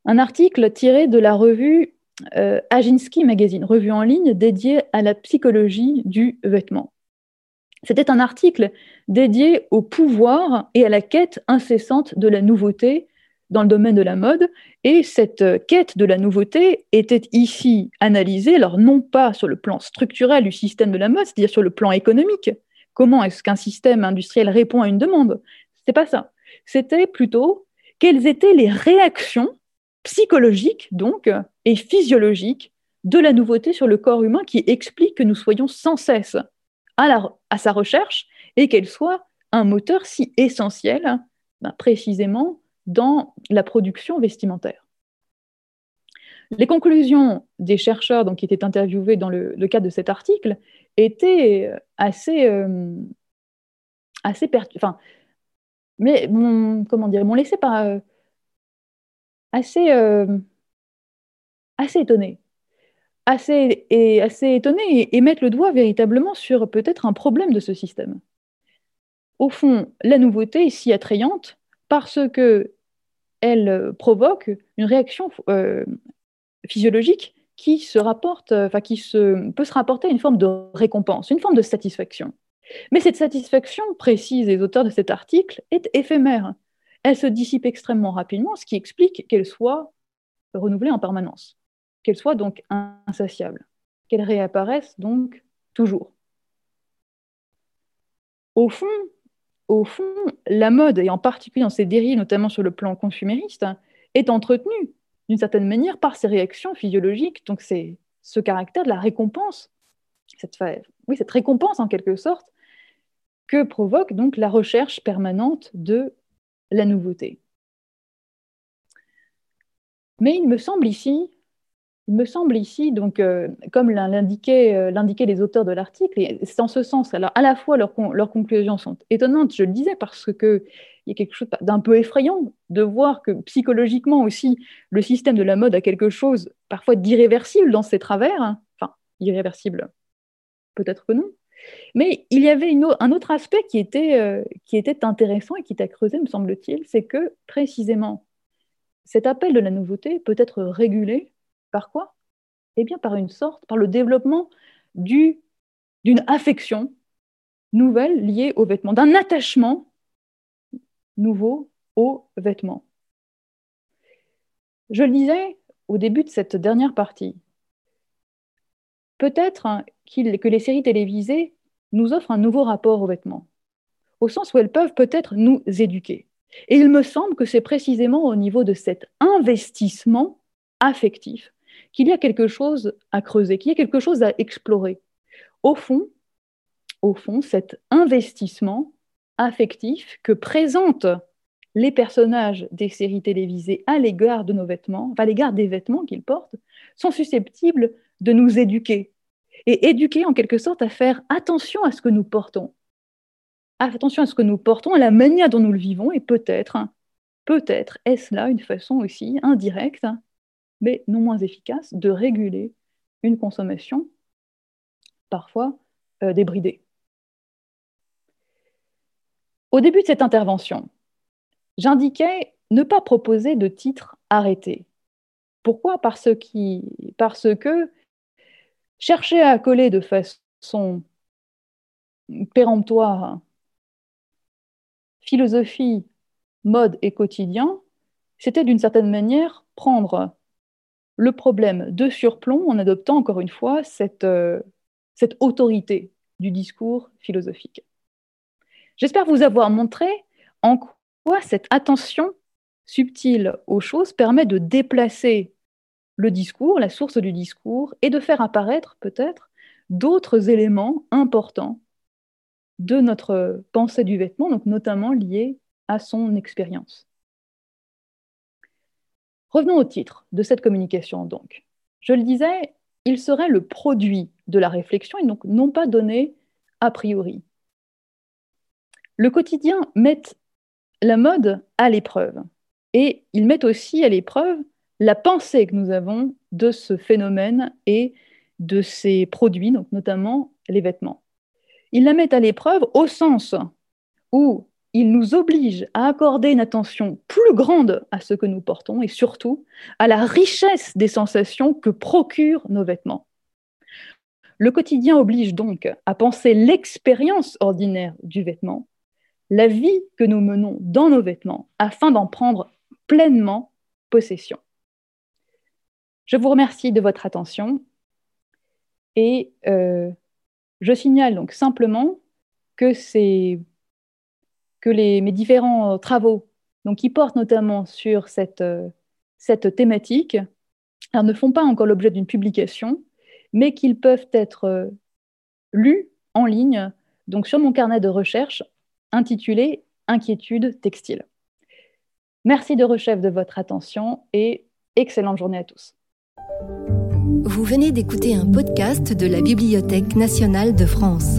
Un article tiré de la revue euh, Aginski Magazine, revue en ligne dédiée à la psychologie du vêtement. C'était un article dédié au pouvoir et à la quête incessante de la nouveauté dans le domaine de la mode. Et cette quête de la nouveauté était ici analysée, alors non pas sur le plan structurel du système de la mode, c'est-à-dire sur le plan économique. Comment est-ce qu'un système industriel répond à une demande? C'était pas ça. C'était plutôt quelles étaient les réactions psychologiques, donc, et physiologiques de la nouveauté sur le corps humain qui explique que nous soyons sans cesse à, sa recherche et qu'elle soit un moteur si essentiel ben, précisément dans la production vestimentaire. Les conclusions des chercheurs donc, qui étaient interviewés dans le, cadre de cet article étaient assez, euh, assez enfin, mais comment dire, m'ont laissé pas assez, assez étonné assez, et assez étonné et, mettre le doigt véritablement sur peut-être un problème de ce système. Au fond, la nouveauté est si attrayante parce que elle provoque une réaction euh, physiologique qui se rapporte, enfin qui peut se rapporter à une forme de récompense, une forme de satisfaction. Mais cette satisfaction, précise les auteurs de cet article, est éphémère. Elle se dissipe extrêmement rapidement, ce qui explique qu'elle soit renouvelée en permanence qu'elle soit donc insatiable, qu'elle réapparaisse donc toujours. Au fond, au fond, la mode, et en particulier dans ses dérives, notamment sur le plan consumériste, est entretenue d'une certaine manière par ses réactions physiologiques. Donc c'est ce caractère de la récompense, cette, cette récompense en quelque sorte, que provoque donc la recherche permanente de la nouveauté. Mais il me semble ici il me semble ici, donc, euh, comme euh, l'indiquaient les auteurs de l'article, c'est en ce sens, alors à la fois leurs, conclusions sont étonnantes, je le disais, parce qu'il y a quelque chose d'un peu effrayant de voir que psychologiquement aussi, le système de la mode a quelque chose parfois d'irréversible dans ses travers, hein. enfin, irréversible, peut-être que non, mais il y avait un autre aspect qui était, euh, qui était intéressant et qui était à creuser, me semble-t-il, c'est que précisément, cet appel de la nouveauté peut être régulé par quoi? Eh bien, par une sorte, par le développement d'une affection nouvelle liée aux vêtements, d'un attachement nouveau aux vêtements. Je le disais au début de cette dernière partie. Peut-être hein, que les séries télévisées nous offrent un nouveau rapport aux vêtements, au sens où elles peuvent peut-être nous éduquer. Et il me semble que c'est précisément au niveau de cet investissement affectif qu'il y a quelque chose à creuser, qu'il y a quelque chose à explorer. Au fond, au fond, cet investissement affectif que présentent les personnages des séries télévisées à l'égard de nos vêtements, à l'égard des vêtements qu'ils portent, sont susceptibles de nous éduquer. Et éduquer en quelque sorte à faire attention à ce que nous portons. Attention à ce que nous portons, à la manière dont nous le vivons, et peut-être, peut-être est-ce là une façon aussi indirecte mais non moins efficace, de réguler une consommation parfois euh, débridée. Au début de cette intervention, j'indiquais ne pas proposer de titre arrêté. Pourquoi? Parce, parce que chercher à coller de façon péremptoire philosophie, mode et quotidien, c'était d'une certaine manière prendre le problème de surplomb en adoptant encore une fois cette, euh, cette autorité du discours philosophique. J'espère vous avoir montré en quoi cette attention subtile aux choses permet de déplacer le discours, la source du discours, et de faire apparaître peut-être d'autres éléments importants de notre pensée du vêtement, donc notamment liés à son expérience. Revenons au titre de cette communication, donc. Je le disais, il serait le produit de la réflexion et donc non pas donné a priori. Le quotidien met la mode à l'épreuve et il met aussi à l'épreuve la pensée que nous avons de ce phénomène et de ces produits, notamment les vêtements. Il la met à l'épreuve au sens où il nous oblige à accorder une attention plus grande à ce que nous portons et surtout à la richesse des sensations que procurent nos vêtements. Le quotidien oblige donc à penser l'expérience ordinaire du vêtement, la vie que nous menons dans nos vêtements, afin d'en prendre pleinement possession. Je vous remercie de votre attention et euh, je signale donc simplement que c'est que mes différents euh, travaux, donc qui portent notamment sur cette, euh, thématique, ne font pas encore l'objet d'une publication, mais qu'ils peuvent être euh, lus en ligne, donc sur mon carnet de recherche intitulé Inquiétude textile. Merci de rechef de votre attention et excellente journée à tous. Vous venez d'écouter un podcast de la Bibliothèque nationale de France.